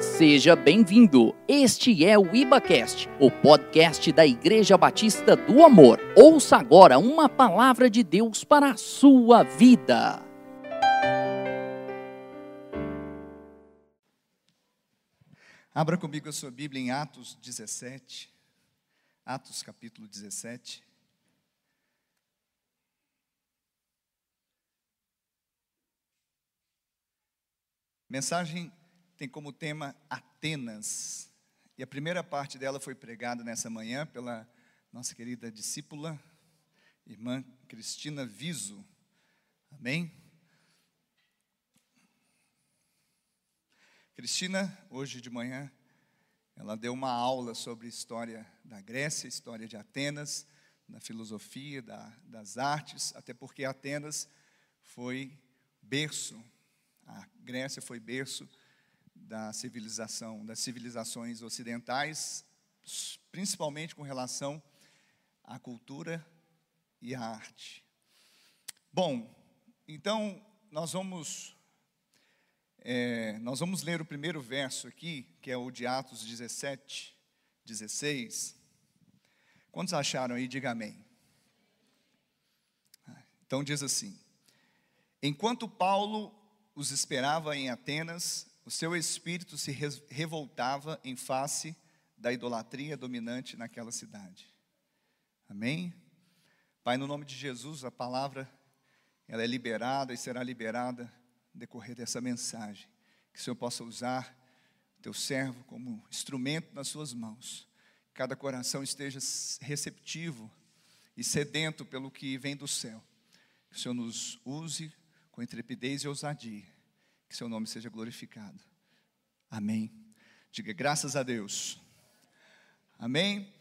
Seja bem-vindo. Este é o IbaCast, o podcast da Igreja Batista do Amor. Ouça agora uma palavra de Deus para a sua vida. Abra comigo a sua Bíblia em Atos 17. Atos capítulo 17. Mensagem tem como tema Atenas. E a primeira parte dela foi pregada nessa manhã pela nossa querida discípula, irmã Cristina Viso. Amém? Cristina, hoje de manhã, ela deu uma aula sobre história da Grécia, história de Atenas, da filosofia, da, das artes, até porque Atenas foi berço, a Grécia foi berço da civilização, das civilizações ocidentais, principalmente com relação à cultura e à arte. Bom, então nós vamos é, nós vamos ler o primeiro verso aqui, que é o de Atos 17, 16. Quantos acharam aí? Diga amém. Então diz assim: Enquanto Paulo os esperava em Atenas, o seu espírito se revoltava em face da idolatria dominante naquela cidade. Amém? Pai, no nome de Jesus, a palavra ela é liberada e será liberada decorrer dessa mensagem. Que o Senhor possa usar teu servo como instrumento nas suas mãos. Cada coração esteja receptivo e sedento pelo que vem do céu. Que o Senhor nos use com intrepidez e ousadia que seu nome seja glorificado. Amém. Diga graças a Deus. Amém.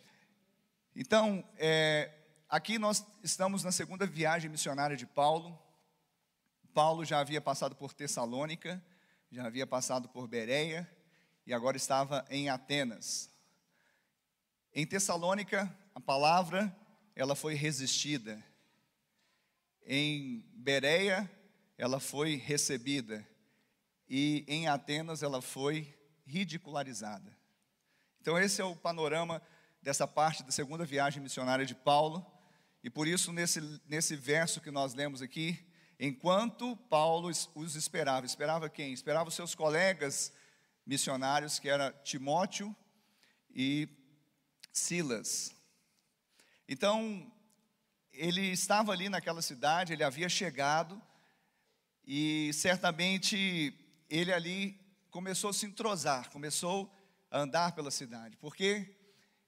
Então, é, aqui nós estamos na segunda viagem missionária de Paulo. Paulo já havia passado por Tessalônica, já havia passado por Bereia e agora estava em Atenas. Em Tessalônica, a palavra ela foi resistida. Em Bereia, ela foi recebida e em Atenas ela foi ridicularizada. Então, esse é o panorama dessa parte da segunda viagem missionária de Paulo, e por isso, nesse, nesse verso que nós lemos aqui, enquanto Paulo os esperava, esperava quem? Esperava os seus colegas missionários, que era Timóteo e Silas. Então, ele estava ali naquela cidade, ele havia chegado, e certamente ele ali começou a se entrosar, começou a andar pela cidade, porque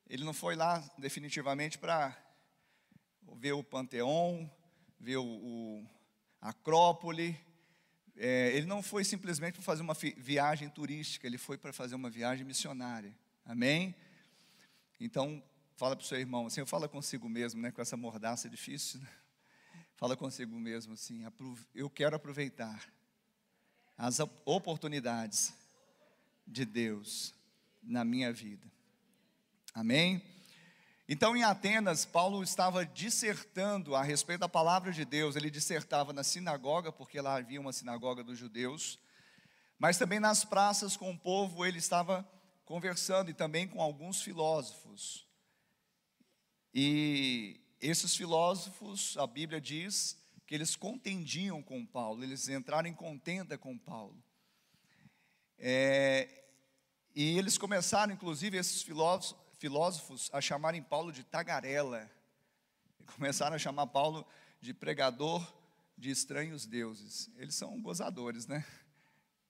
ele não foi lá definitivamente para ver o Panteão, ver o, o Acrópole, é, ele não foi simplesmente para fazer uma viagem turística, ele foi para fazer uma viagem missionária, amém? Então, fala para o seu irmão assim, fala consigo mesmo, né, com essa mordaça difícil, né? fala consigo mesmo assim, eu quero aproveitar as oportunidades de Deus na minha vida. Amém? Então, em Atenas, Paulo estava dissertando a respeito da palavra de Deus. Ele dissertava na sinagoga, porque lá havia uma sinagoga dos judeus, mas também nas praças com o povo ele estava conversando e também com alguns filósofos. E esses filósofos, a Bíblia diz, que eles contendiam com Paulo, eles entraram em contenda com Paulo. É, e eles começaram, inclusive, esses filósofos, a chamarem Paulo de tagarela. Começaram a chamar Paulo de pregador de estranhos deuses. Eles são gozadores, né?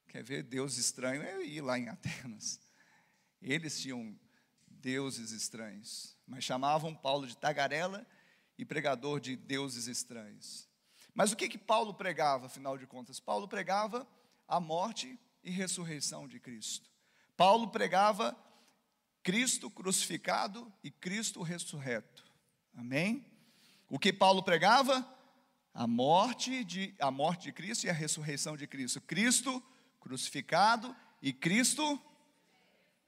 Quer ver Deus estranho? É ir lá em Atenas. Eles tinham deuses estranhos, mas chamavam Paulo de tagarela e pregador de deuses estranhos. Mas o que que Paulo pregava, afinal de contas? Paulo pregava a morte e ressurreição de Cristo. Paulo pregava Cristo crucificado e Cristo ressurreto. Amém? O que Paulo pregava? A morte de a morte de Cristo e a ressurreição de Cristo. Cristo crucificado e Cristo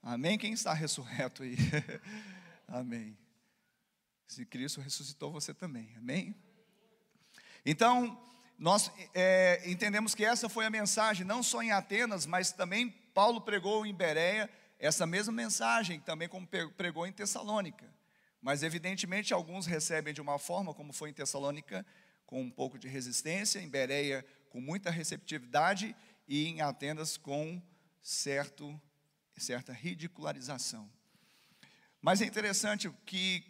Amém? Quem está ressurreto aí? Amém. Se Cristo ressuscitou você também. Amém? Então, nós é, entendemos que essa foi a mensagem, não só em Atenas, mas também Paulo pregou em Bereia essa mesma mensagem, também como pregou em Tessalônica. Mas, evidentemente, alguns recebem de uma forma, como foi em Tessalônica, com um pouco de resistência, em Bereia, com muita receptividade, e em Atenas, com certo, certa ridicularização. Mas é interessante que,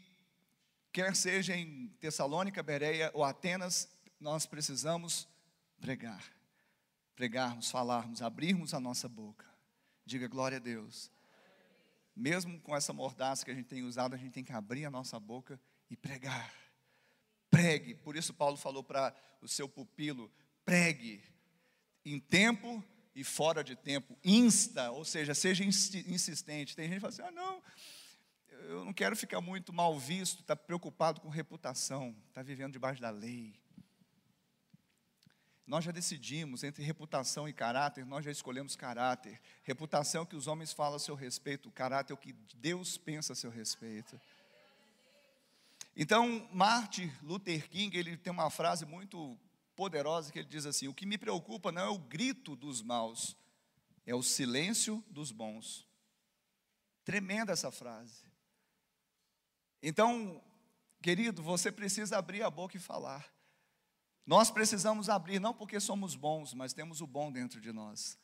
quer seja em Tessalônica, Bereia ou Atenas, nós precisamos pregar. Pregarmos, falarmos, abrirmos a nossa boca. Diga glória a Deus. Mesmo com essa mordaça que a gente tem usado, a gente tem que abrir a nossa boca e pregar. Pregue. Por isso Paulo falou para o seu pupilo: pregue em tempo e fora de tempo. Insta, ou seja, seja insistente. Tem gente que fala assim: ah, não, eu não quero ficar muito mal visto, está preocupado com reputação, está vivendo debaixo da lei. Nós já decidimos entre reputação e caráter, nós já escolhemos caráter. Reputação é o que os homens falam a seu respeito, caráter é o que Deus pensa a seu respeito. Então, Martin Luther King, ele tem uma frase muito poderosa que ele diz assim: "O que me preocupa não é o grito dos maus, é o silêncio dos bons". Tremenda essa frase. Então, querido, você precisa abrir a boca e falar. Nós precisamos abrir, não porque somos bons, mas temos o bom dentro de nós.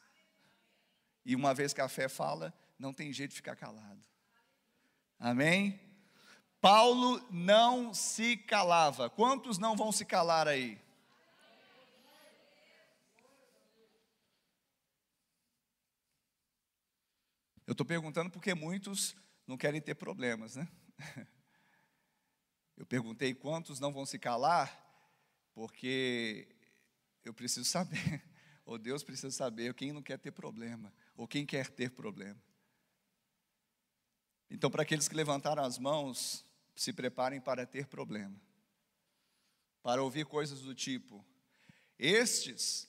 E uma vez que a fé fala, não tem jeito de ficar calado. Amém? Paulo não se calava. Quantos não vão se calar aí? Eu estou perguntando porque muitos não querem ter problemas, né? Eu perguntei quantos não vão se calar, porque eu preciso saber, ou Deus precisa saber, quem não quer ter problema, ou quem quer ter problema. Então, para aqueles que levantaram as mãos, se preparem para ter problema, para ouvir coisas do tipo: estes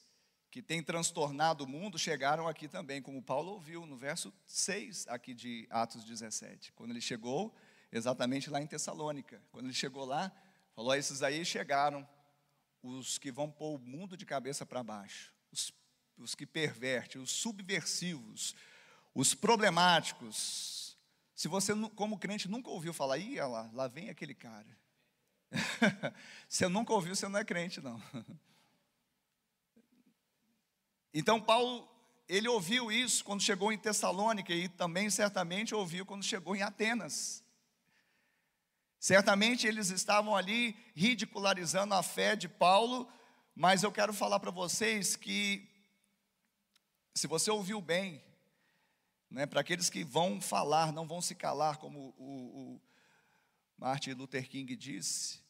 que têm transtornado o mundo chegaram aqui também, como Paulo ouviu no verso 6 aqui de Atos 17, quando ele chegou exatamente lá em Tessalônica. Quando ele chegou lá, falou: esses aí chegaram os que vão pôr o mundo de cabeça para baixo, os, os que pervertem, os subversivos, os problemáticos. Se você, como crente, nunca ouviu falar, ih, lá, lá vem aquele cara. você nunca ouviu, você não é crente, não. Então, Paulo, ele ouviu isso quando chegou em Tessalônica e também certamente ouviu quando chegou em Atenas. Certamente eles estavam ali ridicularizando a fé de Paulo, mas eu quero falar para vocês que, se você ouviu bem, né, para aqueles que vão falar, não vão se calar, como o, o Martin Luther King disse,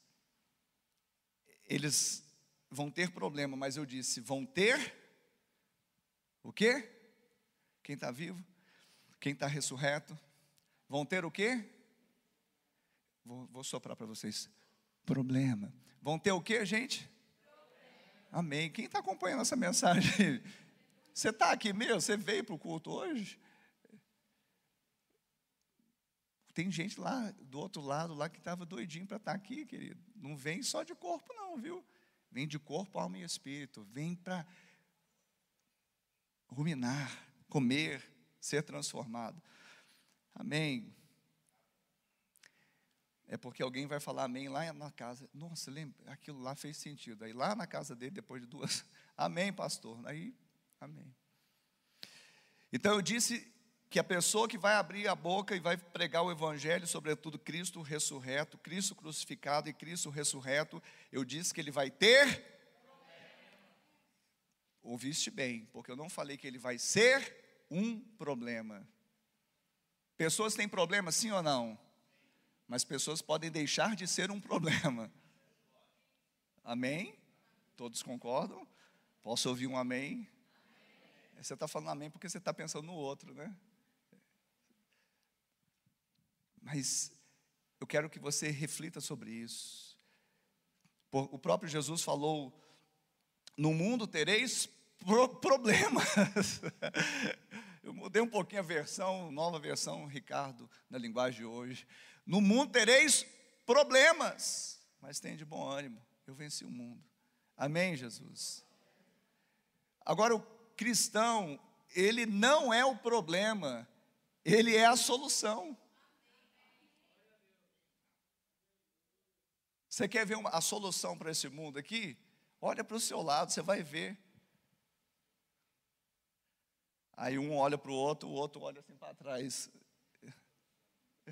eles vão ter problema, mas eu disse, vão ter o quê? Quem está vivo? Quem está ressurreto? Vão ter o quê? Vou, vou soprar para vocês. Problema. Vão ter o que, gente? Amém. Quem está acompanhando essa mensagem? Você está aqui mesmo? Você veio para o culto hoje? Tem gente lá do outro lado lá que estava doidinho para estar tá aqui, querido. Não vem só de corpo, não, viu? Vem de corpo, alma e espírito. Vem para ruminar, comer, ser transformado. Amém é porque alguém vai falar amém lá na casa. Nossa, lembra, aquilo lá fez sentido. Aí lá na casa dele, depois de duas, amém, pastor. Aí, amém. Então eu disse que a pessoa que vai abrir a boca e vai pregar o evangelho, sobretudo Cristo ressurreto, Cristo crucificado e Cristo ressurreto, eu disse que ele vai ter. Ouviste bem, porque eu não falei que ele vai ser um problema. Pessoas têm problema, sim ou não? Mas pessoas podem deixar de ser um problema. Amém? Todos concordam? Posso ouvir um amém? Você está falando amém porque você está pensando no outro, né? Mas eu quero que você reflita sobre isso. O próprio Jesus falou: no mundo tereis pro problemas. Eu mudei um pouquinho a versão, nova versão, Ricardo, na linguagem de hoje. No mundo tereis problemas, mas tem de bom ânimo. Eu venci o mundo. Amém, Jesus? Agora, o cristão, ele não é o problema, ele é a solução. Você quer ver uma, a solução para esse mundo aqui? Olha para o seu lado, você vai ver. Aí um olha para o outro, o outro olha assim para trás,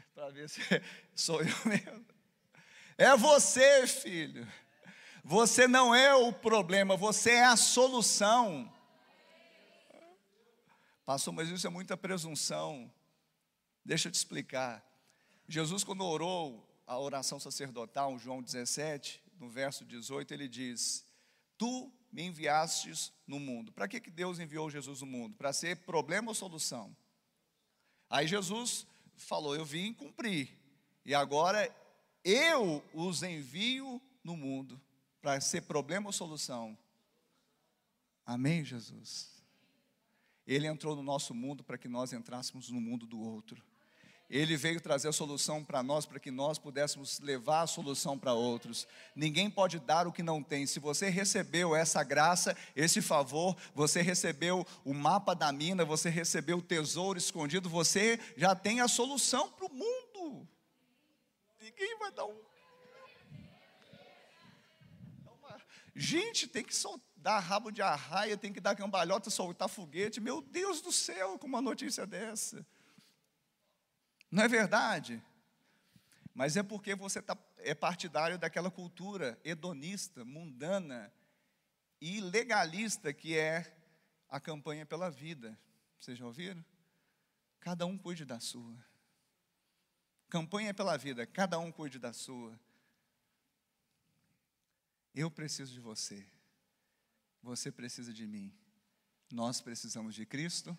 para ver se sou eu mesmo. É você, filho. Você não é o problema, você é a solução. Pastor, mas isso é muita presunção. Deixa eu te explicar. Jesus, quando orou a oração sacerdotal, João 17, no verso 18, ele diz: Tu me enviastes no mundo. Para que, que Deus enviou Jesus no mundo? Para ser problema ou solução? Aí Jesus falou: Eu vim cumprir, e agora eu os envio no mundo para ser problema ou solução. Amém, Jesus? Ele entrou no nosso mundo para que nós entrássemos no mundo do outro. Ele veio trazer a solução para nós, para que nós pudéssemos levar a solução para outros. Ninguém pode dar o que não tem. Se você recebeu essa graça, esse favor, você recebeu o mapa da mina, você recebeu o tesouro escondido, você já tem a solução para o mundo. Ninguém vai dar um. Gente, tem que dar rabo de arraia, tem que dar cambalhota, soltar foguete. Meu Deus do céu, com uma notícia dessa. Não é verdade? Mas é porque você tá, é partidário daquela cultura hedonista, mundana e legalista que é a campanha pela vida. Vocês já ouviram? Cada um cuide da sua. Campanha pela vida, cada um cuide da sua. Eu preciso de você. Você precisa de mim. Nós precisamos de Cristo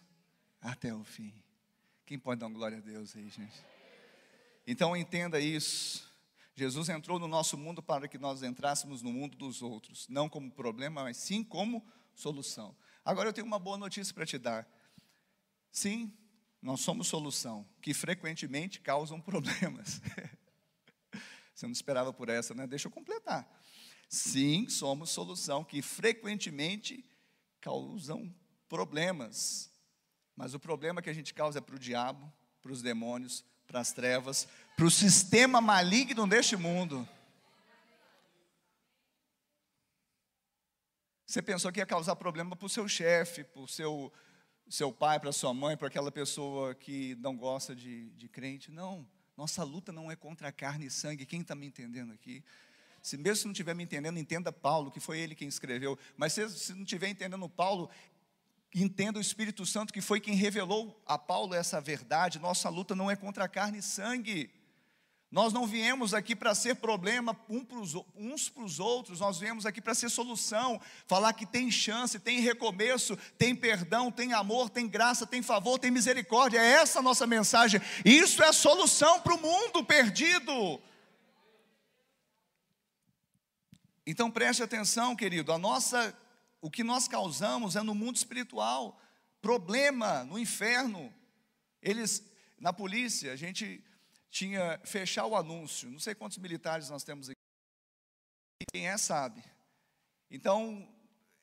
até o fim. Quem pode dar uma glória a Deus aí, gente? Então entenda isso. Jesus entrou no nosso mundo para que nós entrássemos no mundo dos outros, não como problema, mas sim como solução. Agora eu tenho uma boa notícia para te dar. Sim, nós somos solução, que frequentemente causam problemas. Você não esperava por essa, né? Deixa eu completar. Sim, somos solução, que frequentemente causam problemas. Mas o problema que a gente causa é para o diabo, para os demônios, para as trevas, para o sistema maligno deste mundo. Você pensou que ia causar problema para o seu chefe, para o seu, seu pai, para sua mãe, para aquela pessoa que não gosta de, de crente. Não, nossa luta não é contra carne e sangue. Quem está me entendendo aqui? Se mesmo se não estiver me entendendo, entenda Paulo, que foi ele quem escreveu. Mas se, se não estiver entendendo Paulo, entenda o Espírito Santo que foi quem revelou a Paulo essa verdade. Nossa luta não é contra carne e sangue. Nós não viemos aqui para ser problema uns para os outros, nós viemos aqui para ser solução, falar que tem chance, tem recomeço, tem perdão, tem amor, tem graça, tem favor, tem misericórdia. É essa a nossa mensagem. Isso é solução para o mundo perdido. Então preste atenção, querido, a nossa o que nós causamos é no mundo espiritual, problema no inferno. Eles, na polícia, a gente tinha fechar o anúncio. Não sei quantos militares nós temos aqui. Quem é sabe. Então,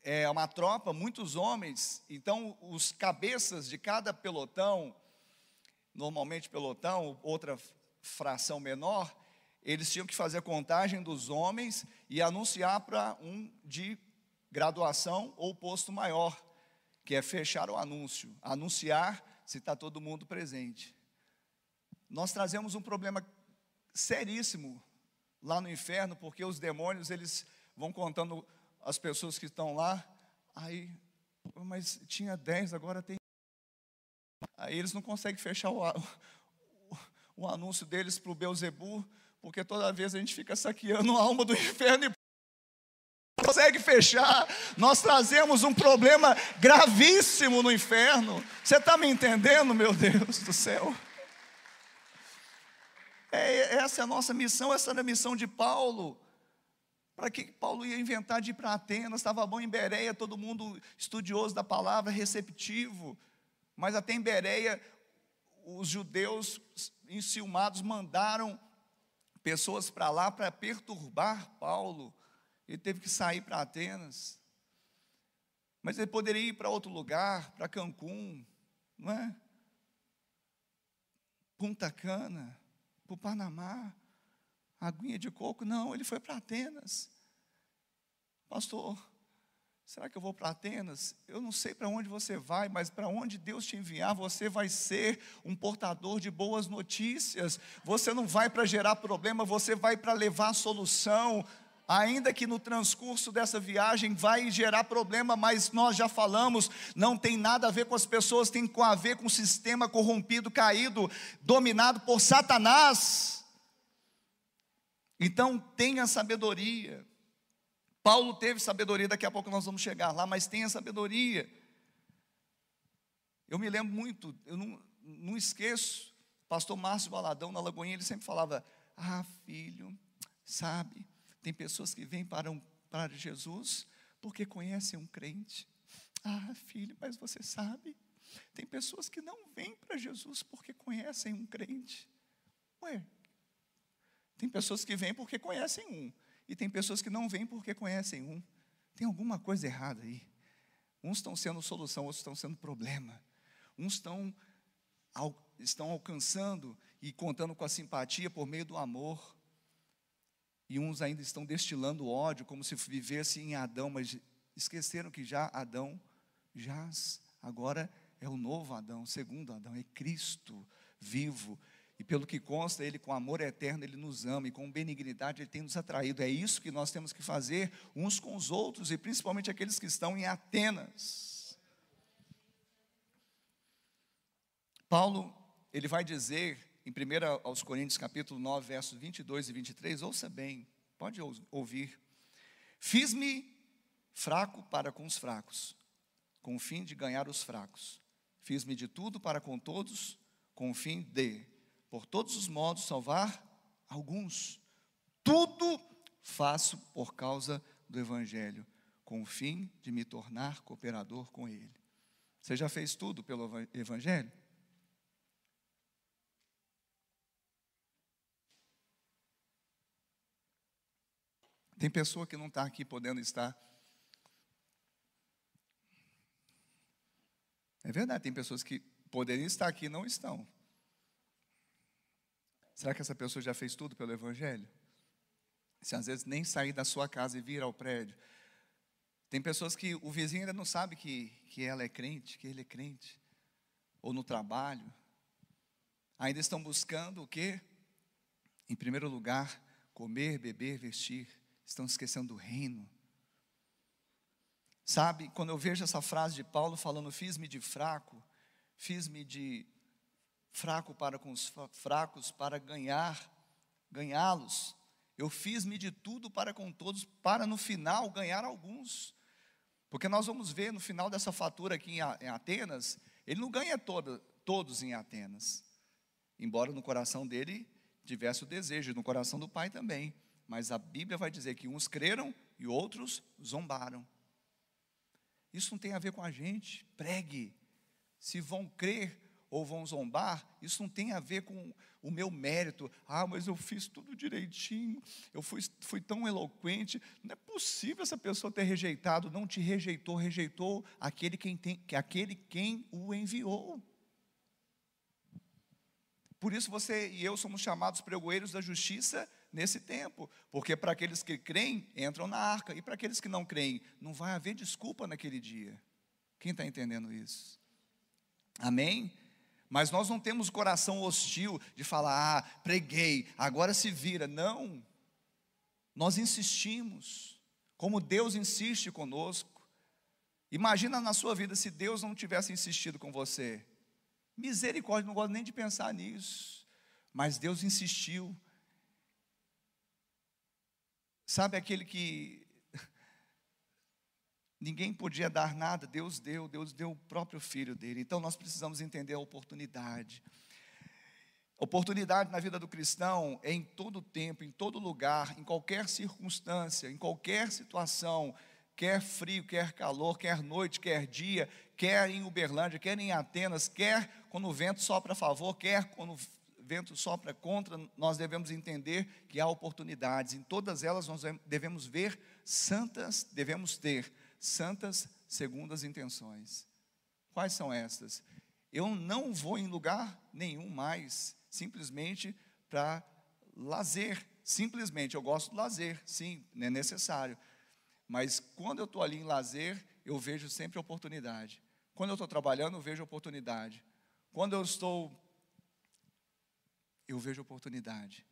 é uma tropa, muitos homens. Então, os cabeças de cada pelotão, normalmente pelotão, outra fração menor, eles tinham que fazer a contagem dos homens e anunciar para um de graduação ou posto maior, que é fechar o anúncio, anunciar se está todo mundo presente. Nós trazemos um problema seríssimo lá no inferno, porque os demônios eles vão contando as pessoas que estão lá, aí, mas tinha dez, agora tem. Aí eles não conseguem fechar o, o, o anúncio deles para o Beuzebu, porque toda vez a gente fica saqueando a alma do inferno e consegue fechar. Nós trazemos um problema gravíssimo no inferno. Você está me entendendo, meu Deus do céu? É, essa é a nossa missão, essa era a missão de Paulo. Para que Paulo ia inventar de ir para Atenas? Estava bom em Bereia, todo mundo estudioso da palavra, receptivo. Mas até em Bereia, os judeus enciumados mandaram pessoas para lá para perturbar Paulo Ele teve que sair para Atenas. Mas ele poderia ir para outro lugar, para Cancún, não é? Punta Cana, para o Panamá, aguinha de coco. Não, ele foi para Atenas. Pastor, será que eu vou para Atenas? Eu não sei para onde você vai, mas para onde Deus te enviar, você vai ser um portador de boas notícias. Você não vai para gerar problema, você vai para levar solução ainda que no transcurso dessa viagem vai gerar problema, mas nós já falamos, não tem nada a ver com as pessoas, tem a ver com o sistema corrompido, caído, dominado por Satanás. Então tenha sabedoria. Paulo teve sabedoria, daqui a pouco nós vamos chegar lá, mas tenha sabedoria. Eu me lembro muito, eu não, não esqueço, pastor Márcio Baladão na Lagoinha, ele sempre falava: Ah, filho, sabe, tem pessoas que vêm para, um, para Jesus porque conhecem um crente. Ah, filho, mas você sabe, tem pessoas que não vêm para Jesus porque conhecem um crente. Ué, tem pessoas que vêm porque conhecem um, e tem pessoas que não vêm porque conhecem um. Tem alguma coisa errada aí. Uns estão sendo solução, outros estão sendo problema. Uns estão, estão alcançando e contando com a simpatia por meio do amor. E uns ainda estão destilando ódio, como se vivesse em Adão, mas esqueceram que já Adão jaz. Agora é o novo Adão, segundo Adão, é Cristo vivo. E pelo que consta, Ele com amor eterno, Ele nos ama, e com benignidade Ele tem nos atraído. É isso que nós temos que fazer uns com os outros, e principalmente aqueles que estão em Atenas. Paulo, ele vai dizer em 1 aos Coríntios capítulo 9, versos 22 e 23, ouça bem, pode ouvir. Fiz-me fraco para com os fracos, com o fim de ganhar os fracos. Fiz-me de tudo para com todos, com o fim de, por todos os modos, salvar alguns. Tudo faço por causa do Evangelho, com o fim de me tornar cooperador com Ele. Você já fez tudo pelo Evangelho? Tem pessoa que não está aqui podendo estar. É verdade, tem pessoas que poderiam estar aqui e não estão. Será que essa pessoa já fez tudo pelo Evangelho? Se às vezes nem sair da sua casa e vir ao prédio. Tem pessoas que o vizinho ainda não sabe que, que ela é crente, que ele é crente. Ou no trabalho. Ainda estão buscando o quê? Em primeiro lugar, comer, beber, vestir estão esquecendo do reino. Sabe, quando eu vejo essa frase de Paulo falando, fiz-me de fraco, fiz-me de fraco para com os fracos, para ganhar, ganhá-los. Eu fiz-me de tudo para com todos, para no final ganhar alguns. Porque nós vamos ver no final dessa fatura aqui em Atenas, ele não ganha toda, todos em Atenas. Embora no coração dele tivesse o desejo, no coração do pai também. Mas a Bíblia vai dizer que uns creram e outros zombaram. Isso não tem a ver com a gente. Pregue. Se vão crer ou vão zombar, isso não tem a ver com o meu mérito. Ah, mas eu fiz tudo direitinho, eu fui, fui tão eloquente. Não é possível essa pessoa ter rejeitado. Não te rejeitou, rejeitou aquele quem, tem, aquele quem o enviou. Por isso você e eu somos chamados pregoeiros da justiça nesse tempo, porque para aqueles que creem, entram na arca, e para aqueles que não creem, não vai haver desculpa naquele dia. Quem está entendendo isso? Amém? Mas nós não temos coração hostil de falar, ah, preguei, agora se vira. Não. Nós insistimos, como Deus insiste conosco. Imagina na sua vida se Deus não tivesse insistido com você. Misericórdia, não gosto nem de pensar nisso. Mas Deus insistiu, Sabe aquele que ninguém podia dar nada, Deus deu, Deus deu o próprio filho dele. Então nós precisamos entender a oportunidade. Oportunidade na vida do cristão é em todo tempo, em todo lugar, em qualquer circunstância, em qualquer situação, quer frio, quer calor, quer noite, quer dia, quer em Uberlândia, quer em Atenas, quer quando o vento sopra a favor, quer quando vento sopra contra, nós devemos entender que há oportunidades. Em todas elas nós devemos ver santas, devemos ter santas segundas intenções. Quais são estas? Eu não vou em lugar nenhum mais, simplesmente para lazer. Simplesmente, eu gosto de lazer, sim, é necessário. Mas quando eu estou ali em lazer, eu vejo sempre oportunidade. Quando eu estou trabalhando, eu vejo oportunidade. Quando eu estou, eu vejo oportunidade.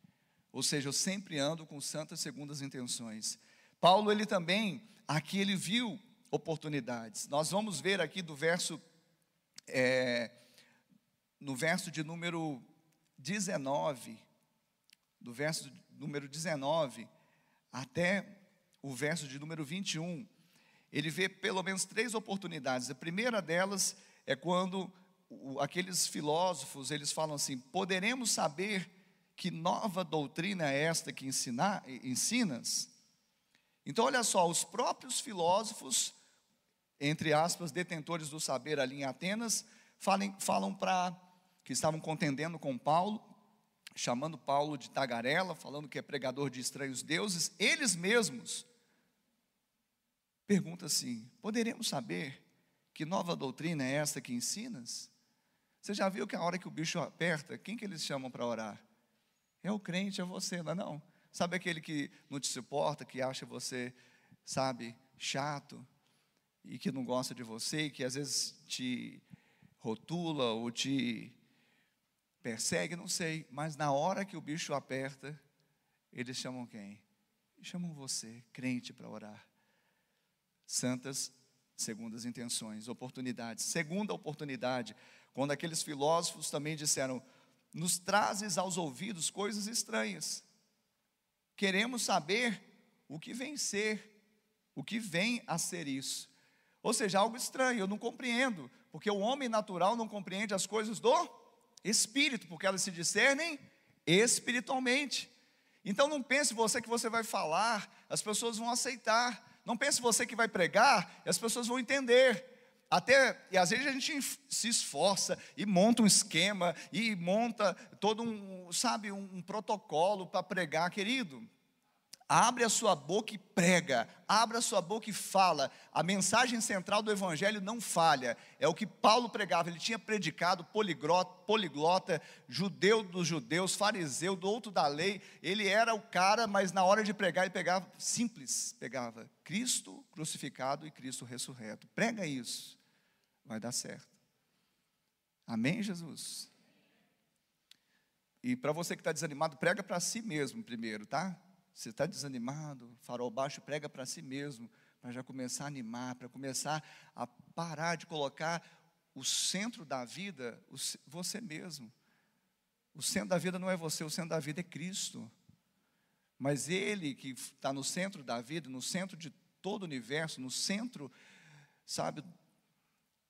Ou seja, eu sempre ando com santas segundas intenções. Paulo, ele também, aqui ele viu oportunidades. Nós vamos ver aqui do verso, é, no verso de número 19, do verso número 19 até o verso de número 21, ele vê pelo menos três oportunidades. A primeira delas é quando aqueles filósofos, eles falam assim: "Poderemos saber que nova doutrina é esta que ensinar, ensinas?" Então olha só, os próprios filósofos, entre aspas, detentores do saber ali em Atenas, falam, falam para que estavam contendendo com Paulo, chamando Paulo de tagarela, falando que é pregador de estranhos deuses, eles mesmos perguntam assim: poderemos saber que nova doutrina é esta que ensinas? Você já viu que a hora que o bicho aperta, quem que eles chamam para orar? É o crente, é você, não é não? Sabe aquele que não te suporta, que acha você, sabe, chato, e que não gosta de você, e que às vezes te rotula ou te persegue, não sei, mas na hora que o bicho aperta, eles chamam quem? Chamam você, crente, para orar. Santas segundas intenções, oportunidades. Segunda oportunidade, quando aqueles filósofos também disseram: nos trazes aos ouvidos coisas estranhas. Queremos saber o que vem ser, o que vem a ser isso. Ou seja, algo estranho, eu não compreendo, porque o homem natural não compreende as coisas do espírito, porque elas se discernem espiritualmente. Então não pense você que você vai falar, as pessoas vão aceitar. Não pense você que vai pregar, as pessoas vão entender. Até, e às vezes a gente se esforça e monta um esquema e monta todo um, sabe, um protocolo para pregar, querido. Abre a sua boca e prega, abre a sua boca e fala. A mensagem central do Evangelho não falha. É o que Paulo pregava. Ele tinha predicado poliglota, poliglota, judeu dos judeus, fariseu, do outro da lei. Ele era o cara, mas na hora de pregar, ele pegava simples: pegava Cristo crucificado e Cristo ressurreto. Prega isso vai dar certo. Amém, Jesus? E para você que está desanimado, prega para si mesmo primeiro, tá? Você está desanimado, farol baixo, prega para si mesmo, para já começar a animar, para começar a parar de colocar o centro da vida, você mesmo. O centro da vida não é você, o centro da vida é Cristo. Mas Ele que está no centro da vida, no centro de todo o universo, no centro, sabe,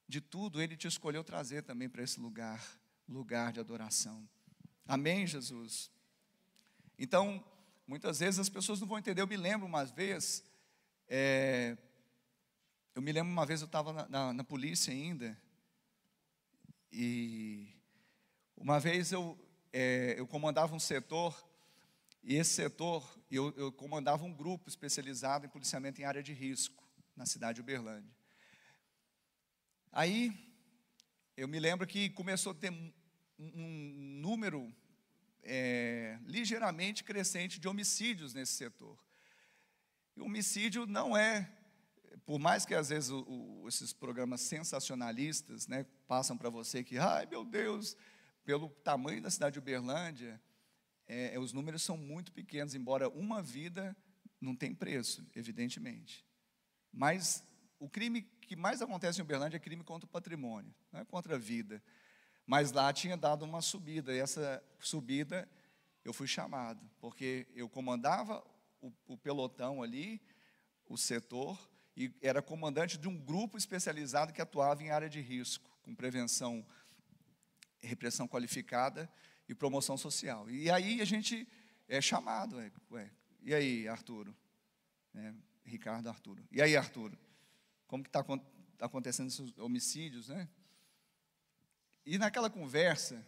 de tudo, Ele te escolheu trazer também para esse lugar, lugar de adoração. Amém, Jesus? Então, muitas vezes as pessoas não vão entender. Eu me lembro uma vez, é, eu me lembro uma vez eu estava na, na, na, polícia ainda, e uma vez eu, é, eu comandava um setor, e esse setor, eu, eu comandava um grupo especializado em policiamento em área de risco, na cidade de Uberlândia. Aí, eu me lembro que começou a ter um, número é, ligeiramente crescente de homicídios nesse setor. E homicídio não é, por mais que às vezes o, o, esses programas sensacionalistas né, passam para você que, ai meu Deus, pelo tamanho da cidade de Uberlândia, é, os números são muito pequenos, embora uma vida não tem preço, evidentemente. Mas o crime que mais acontece em Uberlândia é crime contra o patrimônio, não é contra a vida. Mas lá tinha dado uma subida, e essa subida eu fui chamado, porque eu comandava o, o pelotão ali, o setor, e era comandante de um grupo especializado que atuava em área de risco, com prevenção, repressão qualificada e promoção social. E aí a gente é chamado, ué, e aí, Arturo? É, Ricardo Arturo. E aí, Arturo? Como que está acontecendo esses homicídios, né? E naquela conversa,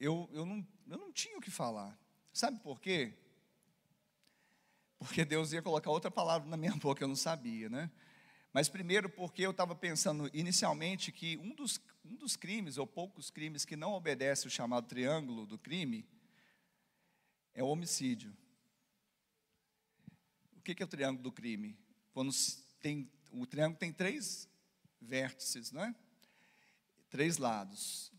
eu, eu, não, eu não tinha o que falar. Sabe por quê? Porque Deus ia colocar outra palavra na minha boca, eu não sabia, né? Mas primeiro porque eu estava pensando inicialmente que um dos, um dos crimes, ou poucos crimes, que não obedece o chamado triângulo do crime, é o homicídio. O que é o triângulo do crime? Quando tem, o triângulo tem três vértices, não é? Três lados,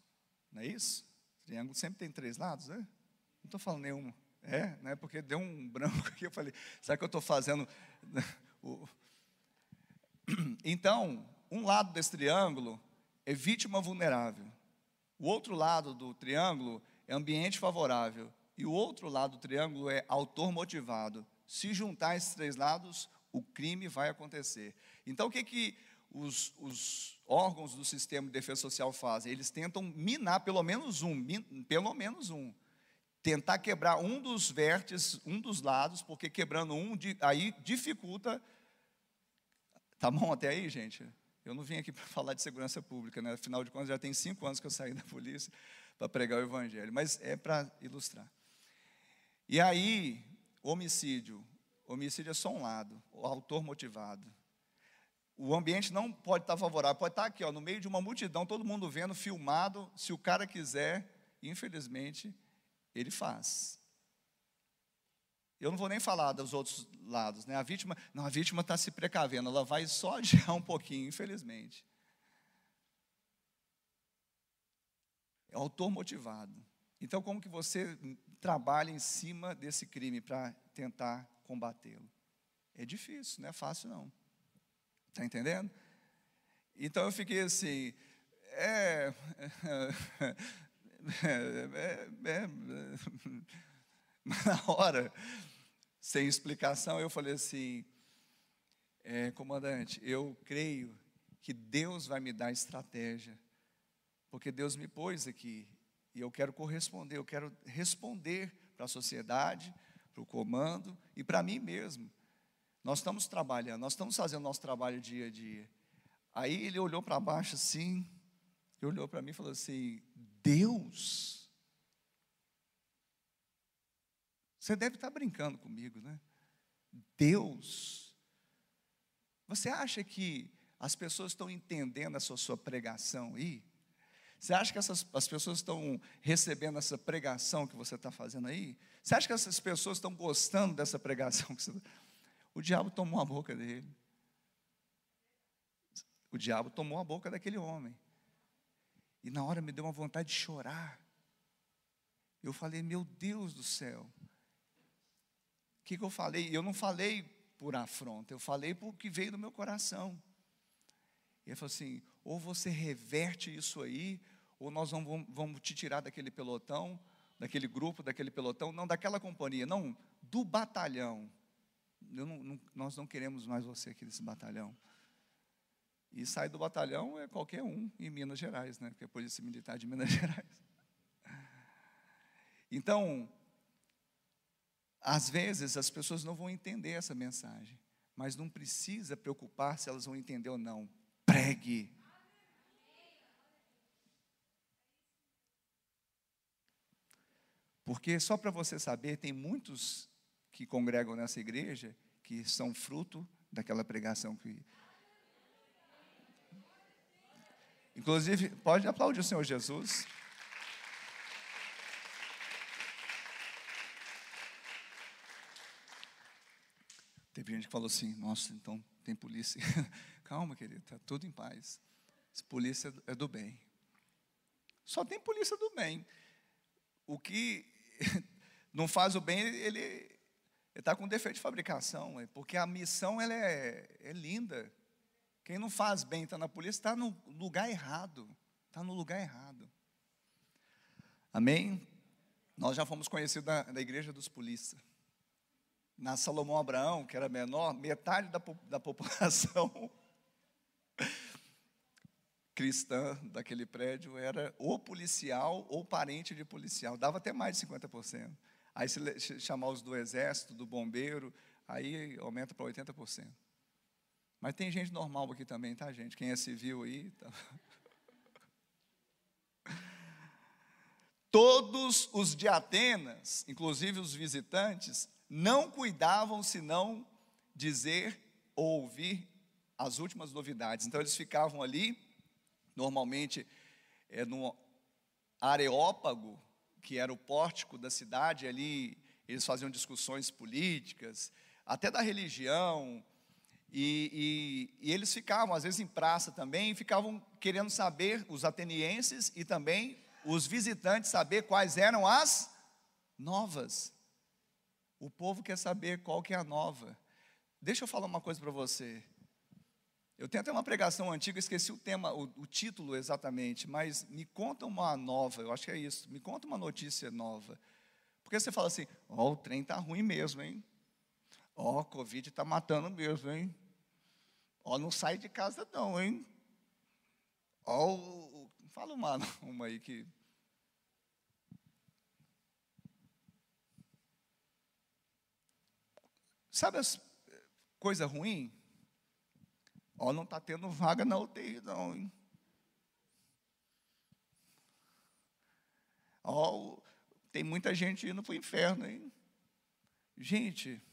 não é isso? O triângulo sempre tem três lados, né? Não estou falando nenhum. É, né? Porque deu um branco aqui, eu falei, será que eu estou fazendo então, um lado desse triângulo é vítima vulnerável. O outro lado do triângulo é ambiente favorável. E o outro lado do triângulo é autor motivado. Se juntar esses três lados, o crime vai acontecer. Então, o que, que os, os órgãos do sistema de defesa social fazem? Eles tentam minar pelo menos um, min, pelo menos um. Tentar quebrar um dos vértices, um dos lados, porque quebrando um, aí dificulta Tá bom até aí, gente? Eu não vim aqui para falar de segurança pública, né? Afinal de contas, já tem cinco anos que eu saí da polícia para pregar o evangelho, mas é para ilustrar. E aí, homicídio. Homicídio é só um lado, o autor motivado. O ambiente não pode estar favorável, pode estar aqui, ó, no meio de uma multidão, todo mundo vendo, filmado. Se o cara quiser, infelizmente, ele faz. Eu não vou nem falar dos outros lados, né? A vítima, não, a vítima está se precavendo, ela vai só adiar um pouquinho, infelizmente. É autor motivado. Então, como que você trabalha em cima desse crime para tentar combatê-lo? É difícil, não é fácil não. Está entendendo? Então eu fiquei assim, é, é, é, é na hora sem explicação, eu falei assim: é, comandante, eu creio que Deus vai me dar estratégia, porque Deus me pôs aqui e eu quero corresponder, eu quero responder para a sociedade, para o comando e para mim mesmo. Nós estamos trabalhando, nós estamos fazendo nosso trabalho dia a dia. Aí ele olhou para baixo assim, olhou para mim e falou assim: Deus Você deve estar brincando comigo, né? Deus. Você acha que as pessoas estão entendendo essa sua pregação aí? Você acha que essas, as pessoas estão recebendo essa pregação que você está fazendo aí? Você acha que essas pessoas estão gostando dessa pregação que você tá? O diabo tomou a boca dele. O diabo tomou a boca daquele homem. E na hora me deu uma vontade de chorar. Eu falei, meu Deus do céu, o que, que eu falei? Eu não falei por afronta, eu falei porque veio do meu coração. E ele falou assim: ou você reverte isso aí, ou nós vamos, vamos te tirar daquele pelotão, daquele grupo, daquele pelotão, não daquela companhia, não, do batalhão. Não, não, nós não queremos mais você aqui nesse batalhão. E sair do batalhão é qualquer um em Minas Gerais, né? Porque é Polícia Militar de Minas Gerais. Então, às vezes as pessoas não vão entender essa mensagem, mas não precisa preocupar se elas vão entender ou não. Pregue. Porque só para você saber, tem muitos que congregam nessa igreja que são fruto daquela pregação que. Inclusive, pode aplaudir o Senhor Jesus. Teve gente que falou assim: nossa, então tem polícia. Calma, querido, está tudo em paz. Polícia é do bem. Só tem polícia do bem. O que não faz o bem, ele está com defeito de fabricação, é porque a missão ela é, é linda. Quem não faz bem, está na polícia, está no lugar errado. Está no lugar errado. Amém? Nós já fomos conhecidos da, igreja dos polícias na Salomão Abraão, que era menor, metade da, da população cristã daquele prédio era ou policial ou parente de policial, dava até mais de 50%. Aí se chamar os do exército, do bombeiro, aí aumenta para 80%. Mas tem gente normal aqui também, tá, gente? Quem é civil aí. Tá... Todos os de Atenas, inclusive os visitantes, não cuidavam senão dizer ou ouvir as últimas novidades. Então eles ficavam ali, normalmente é, no Areópago, que era o pórtico da cidade, ali eles faziam discussões políticas, até da religião, e, e, e, eles ficavam, às vezes, em praça também, ficavam querendo saber, os atenienses e também os visitantes, saber quais eram as novas. O povo quer saber qual que é a nova. Deixa eu falar uma coisa para você. Eu tenho até uma pregação antiga, esqueci o tema, o, o, título exatamente, mas me conta uma nova, eu acho que é isso, me conta uma notícia nova. Porque você fala assim, ó, oh, o trem está ruim mesmo, hein? Ó, oh, Covid está matando mesmo, hein? Ó, não sai de casa não, hein? Ó, fala uma, uma aí que. Sabe as coisa ruim? Ó, não está tendo vaga na UTI, não, hein? Ó, tem muita gente indo para o inferno, hein? Gente,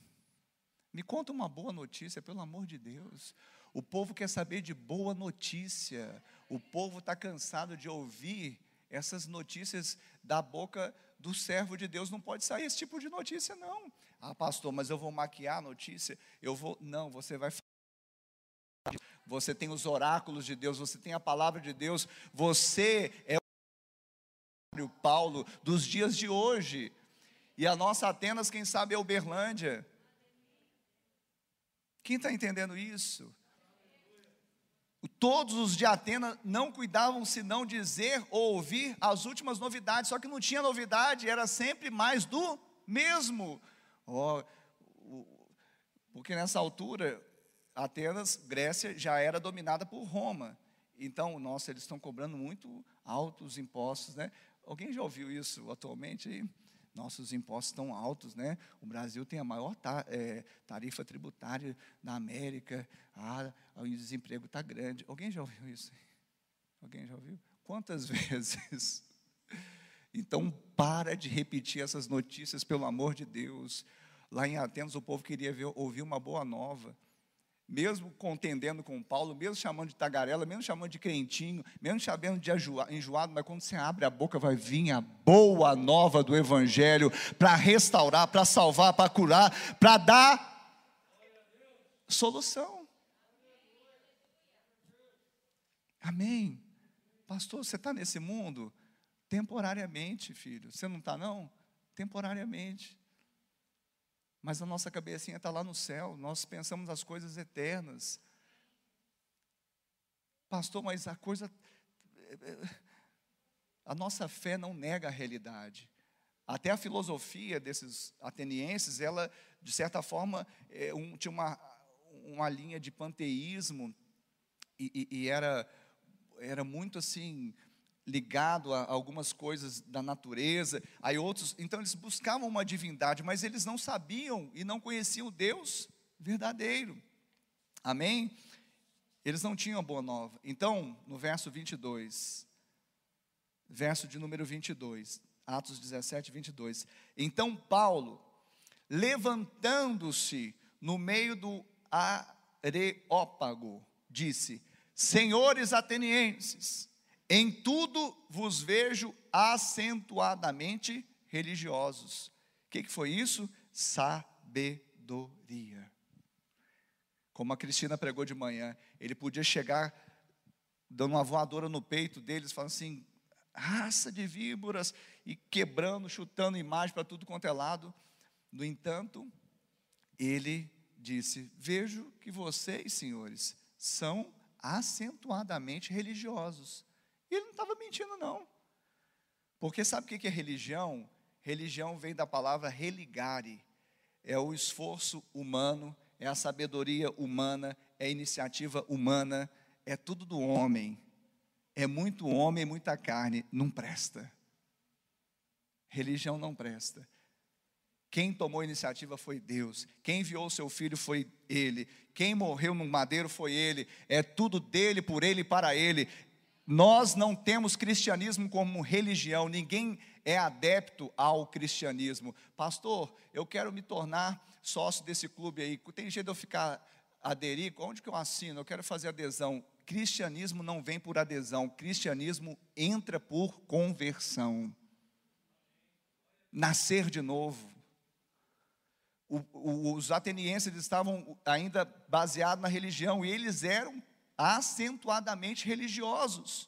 me conta uma boa notícia, pelo amor de Deus. O povo quer saber de boa notícia. O povo está cansado de ouvir essas notícias da boca do servo de Deus. Não pode sair esse tipo de notícia, não. Ah, pastor, mas eu vou maquiar a notícia. Eu vou. Não, você vai. Você tem os oráculos de Deus, você tem a palavra de Deus, você é o Paulo dos dias de hoje. E a nossa Atenas, quem sabe, é Uberlândia. Quem está entendendo isso? Todos os de Atenas não cuidavam senão dizer ou ouvir as últimas novidades, só que não tinha novidade, era sempre mais do mesmo. Oh, porque nessa altura, Atenas, Grécia, já era dominada por Roma. Então, nossa, eles estão cobrando muito altos impostos, né? Alguém já ouviu isso atualmente? nossos impostos estão altos, né? O Brasil tem a maior ta, é, tarifa tributária da América, ah, o desemprego está grande. Alguém já ouviu isso? Alguém já ouviu? Quantas vezes? Então, para de repetir essas notícias, pelo amor de Deus. Lá em Atenas, o povo queria ver, ouvir uma boa nova mesmo contendendo com Paulo, mesmo chamando de tagarela, mesmo chamando de crentinho, mesmo chamando de enjoado, mas quando você abre a boca, vai vir a boa nova do Evangelho para restaurar, para salvar, para curar, para dar solução. Amém. Pastor, você está nesse mundo temporariamente, filho. Você não está, não? Temporariamente. Mas a nossa cabecinha está lá no céu, nós pensamos as coisas eternas. Pastor, mas a coisa. A nossa fé não nega a realidade. Até a filosofia desses atenienses, ela, de certa forma, é, um, tinha uma, uma linha de panteísmo, e, e, e era, era muito assim, ligado a algumas coisas da natureza, aí outros, então eles buscavam uma divindade, mas eles não sabiam e não conheciam Deus verdadeiro. Amém? Eles não tinham a boa nova. Então, no verso 22, verso de número 22, Atos 17, 22. Então Paulo, levantando-se no meio do Areópago, disse: Senhores atenienses, em tudo vos vejo acentuadamente religiosos. O que, que foi isso? Sabedoria. Como a Cristina pregou de manhã, ele podia chegar dando uma voadora no peito deles, falando assim: raça de víboras, e quebrando, chutando imagem para tudo quanto é lado. No entanto, ele disse: Vejo que vocês, senhores, são acentuadamente religiosos. Ele não estava mentindo, não. Porque sabe o que é religião? Religião vem da palavra religare. É o esforço humano, é a sabedoria humana, é a iniciativa humana, é tudo do homem. É muito homem, muita carne, não presta. Religião não presta. Quem tomou a iniciativa foi Deus. Quem enviou seu filho foi Ele. Quem morreu no madeiro foi Ele. É tudo dele, por Ele e para Ele Nós não temos cristianismo como religião, ninguém é adepto ao cristianismo. Pastor, eu quero me tornar sócio desse clube aí. Tem jeito de eu ficar aderir? Onde que eu assino? Eu quero fazer adesão. Cristianismo não vem por adesão, cristianismo entra por conversão. Nascer de novo. O, o, os atenienses estavam ainda baseados na religião e eles eram acentuadamente religiosos.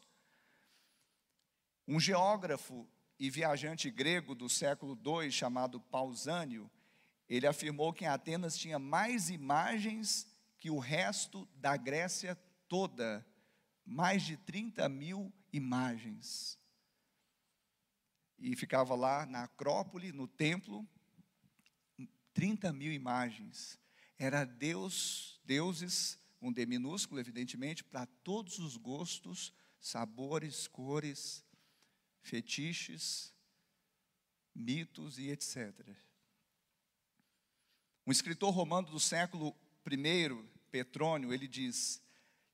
Um geógrafo e viajante grego do século II, chamado Pausânio, ele afirmou que em Atenas tinha mais imagens que o resto da Grécia toda, mais de 30 mil imagens. E ficava lá na Acrópole, no templo, 30 mil imagens. Era Deus, deuses um D minúsculo, evidentemente, para todos os gostos, sabores, cores, fetiches, mitos e etc. Um escritor romano do século I, Petrônio, ele diz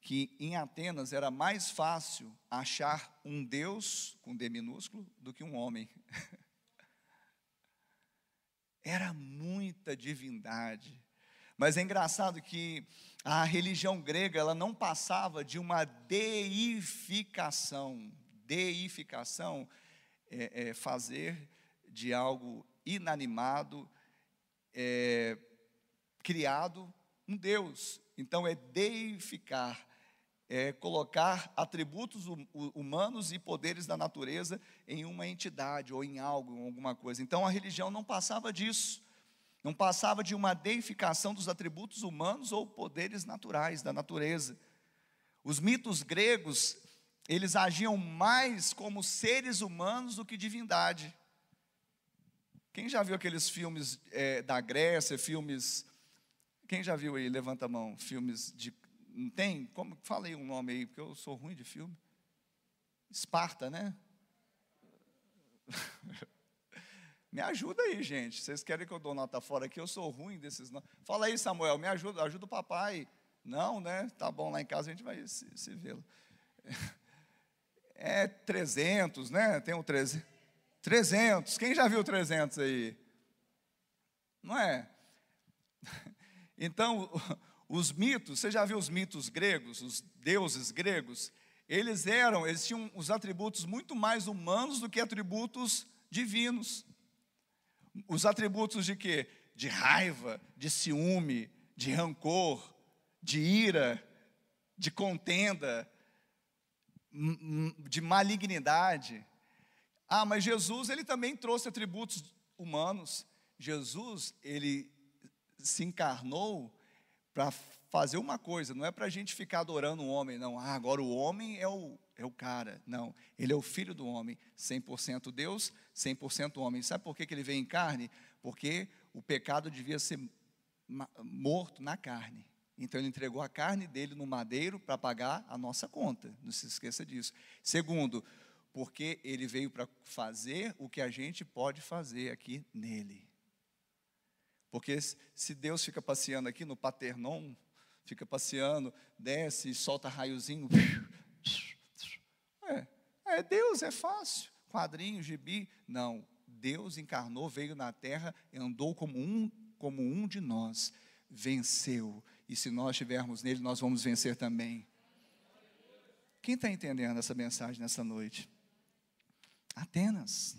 que em Atenas era mais fácil achar um Deus, com D minúsculo, do que um homem. Era muita divindade. Mas é engraçado que a religião grega ela não passava de uma deificação. Deificação é, é fazer de algo inanimado, é, criado, um Deus. Então é deificar, é colocar atributos humanos e poderes da natureza em uma entidade ou em algo, em alguma coisa. Então a religião não passava disso. Não passava de uma deificação dos atributos humanos ou poderes naturais da natureza. Os mitos gregos, eles agiam mais como seres humanos do que divindade. Quem já viu aqueles filmes é, da Grécia, filmes. Quem já viu aí? Levanta a mão. Filmes de. Não tem? Como, fala aí um nome aí, porque eu sou ruim de filme. Esparta, né? Me ajuda aí, gente. Vocês querem que eu dou nota fora aqui? Eu sou ruim desses. Fala aí, Samuel, me ajuda, ajuda o papai. Não, né? Tá bom, lá em casa a gente vai se, se vê-lo. É 300, né? Tem um 300. 300. Quem já viu 300 aí? Não é? Então, os mitos, você já viu os mitos gregos, os deuses gregos? Eles eram, eles tinham os atributos muito mais humanos do que atributos divinos. Os atributos de quê? De raiva, de ciúme, de rancor, de ira, de contenda, de malignidade. Ah, mas Jesus, ele também trouxe atributos humanos. Jesus, ele se encarnou para fazer uma coisa, não é para a gente ficar adorando um homem, não. Ah, agora o homem é o, é o cara. Não, ele é o filho do homem, 100% Deus, 100% homem. Sabe por que, que ele veio em carne? Porque o pecado devia ser morto na carne. Então ele entregou a carne dele no madeiro para pagar a nossa conta. Não se esqueça disso. Segundo, porque ele veio para fazer o que a gente pode fazer aqui nele. Porque se Deus fica passeando aqui no Paternon, fica passeando, desce, solta raiozinho, é, é Deus, é fácil. Quadrinho, gibi. Não. Deus encarnou, veio na terra, andou como um, como um de nós, venceu. E se nós estivermos nele, nós vamos vencer também. Quem está entendendo essa mensagem nessa noite? Atenas.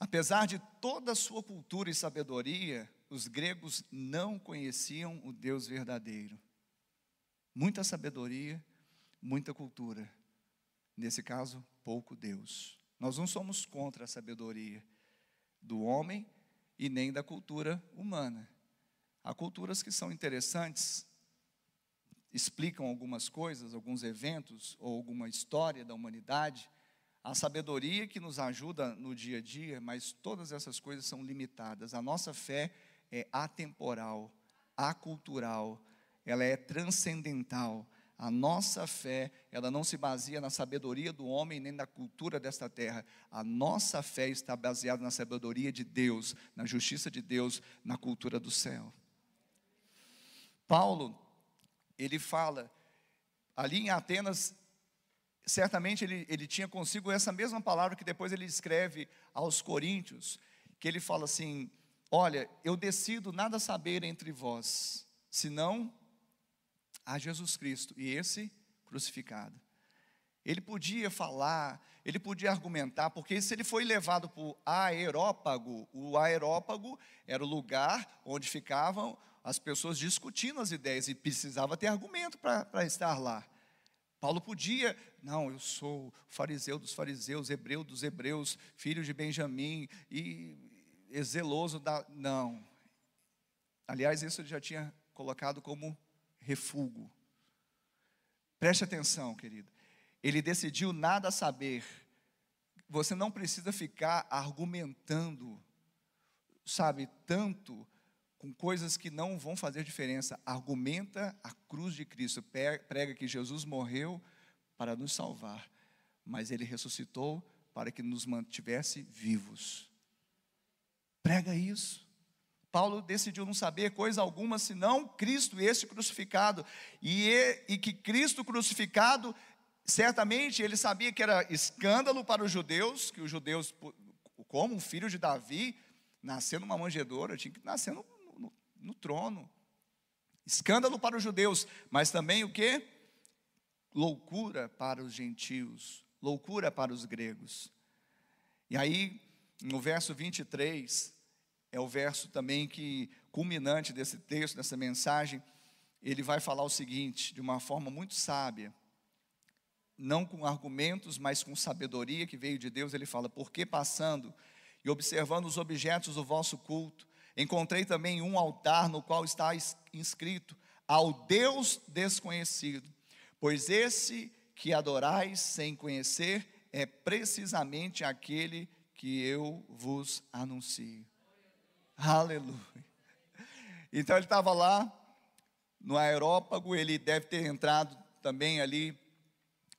Apesar de toda a sua cultura e sabedoria, os gregos não conheciam o Deus verdadeiro. Muita sabedoria, muita cultura, Nesse caso, pouco Deus. Nós não somos contra a sabedoria do homem e nem da cultura humana. Há culturas que são interessantes, explicam algumas coisas, alguns eventos ou alguma história da humanidade. A sabedoria que nos ajuda no dia a dia, mas todas essas coisas são limitadas. A nossa fé é atemporal, acultural, ela é transcendental. A nossa fé, ela não se baseia na sabedoria do homem nem na cultura desta terra. A nossa fé está baseada na sabedoria de Deus, na justiça de Deus, na cultura do céu. Paulo, ele fala, ali em Atenas, certamente ele, ele tinha consigo essa mesma palavra que depois ele escreve aos Coríntios, que ele fala assim: Olha, eu decido nada saber entre vós, senão a Jesus Cristo e esse crucificado. Ele podia falar, ele podia argumentar, porque se ele foi levado para o aerópago, o aerópago era o lugar onde ficavam as pessoas discutindo as ideias e precisava ter argumento para estar lá. Paulo podia, não, eu sou fariseu dos fariseus, hebreu dos hebreus, filho de Benjamim e, e zeloso da. Não. Aliás, isso ele já tinha colocado como refúgio. Preste atenção, querido. Ele decidiu nada saber. Você não precisa ficar argumentando, sabe, tanto com coisas que não vão fazer diferença. Argumenta a cruz de Cristo, prega que Jesus morreu para nos salvar, mas ele ressuscitou para que nos mantivesse vivos. Prega isso. Paulo decidiu não saber coisa alguma senão Cristo, esse crucificado, e, e que Cristo crucificado, certamente ele sabia que era escândalo para os judeus, que os judeus, como um filho de Davi, nascer numa manjedoura, tinha que nascer no no trono. Escândalo para os judeus, mas também o que? Loucura para os gentios, loucura para os gregos. E aí, no verso 23, é o verso também que culminante desse texto, dessa mensagem, ele vai falar o seguinte, de uma forma muito sábia, não com argumentos, mas com sabedoria que veio de Deus, ele fala: "Porque passando e observando os objetos do vosso culto, Encontrei também um altar no qual está inscrito: Ao Deus desconhecido. Pois esse que adorais sem conhecer é precisamente aquele que eu vos anuncio. Aleluia. Então ele estava lá no aerópago, ele deve ter entrado também ali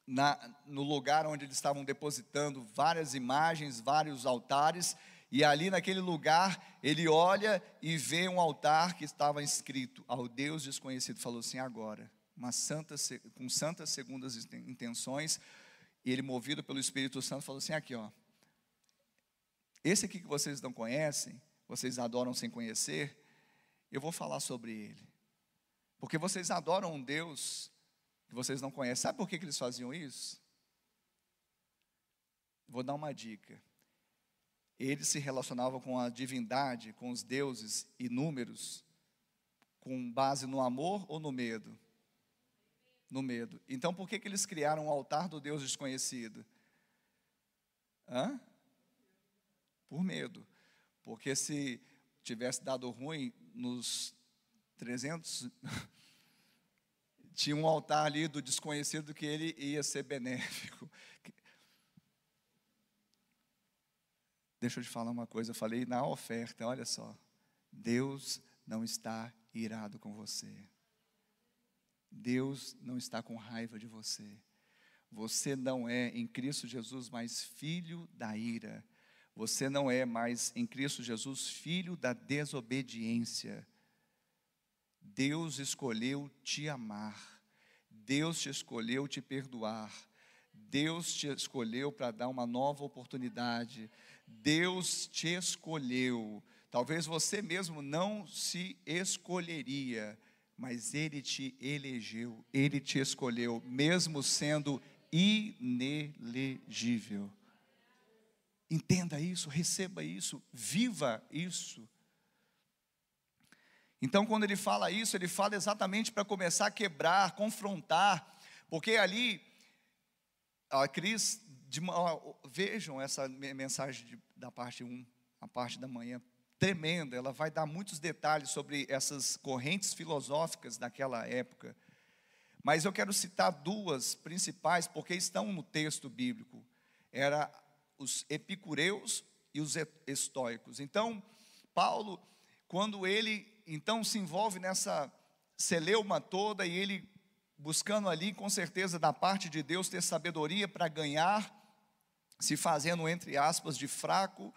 na, no lugar onde eles estavam depositando várias imagens, vários altares, e ali naquele lugar, ele olha e vê um altar que estava escrito ao Deus desconhecido. Falou assim: agora, uma santa, com santas segundas intenções, ele, movido pelo Espírito Santo, falou assim: aqui, ó. Esse aqui que vocês não conhecem, vocês adoram sem conhecer, eu vou falar sobre ele. Porque vocês adoram um Deus que vocês não conhecem. Sabe por que, que eles faziam isso? Vou dar uma dica eles se relacionavam com a divindade, com os deuses inúmeros, com base no amor ou no medo? No medo. Então, por que, que eles criaram um altar do Deus desconhecido? Hã? Por medo. Porque se tivesse dado ruim nos 300, tinha um altar ali do desconhecido que ele ia ser benéfico. Deixa eu te falar uma coisa, eu falei na oferta, olha só. Deus não está irado com você. Deus não está com raiva de você. Você não é em Cristo Jesus mais filho da ira. Você não é mais em Cristo Jesus filho da desobediência. Deus escolheu te amar. Deus te escolheu te perdoar. Deus te escolheu para dar uma nova oportunidade. Deus te escolheu. Talvez você mesmo não se escolheria, mas Ele te elegeu, Ele te escolheu, mesmo sendo inelegível. Entenda isso, receba isso, viva isso. Então, quando ele fala isso, ele fala exatamente para começar a quebrar, confrontar, porque ali, a Cris de, vejam essa mensagem de, da parte 1, a parte da manhã, tremenda. Ela vai dar muitos detalhes sobre essas correntes filosóficas daquela época. Mas eu quero citar duas principais, porque estão no texto bíblico. Era os epicureus e os estoicos. Então, Paulo, quando ele então se envolve nessa celeuma toda e ele buscando ali, com certeza, da parte de Deus, ter sabedoria para ganhar se fazendo, entre aspas, de fraco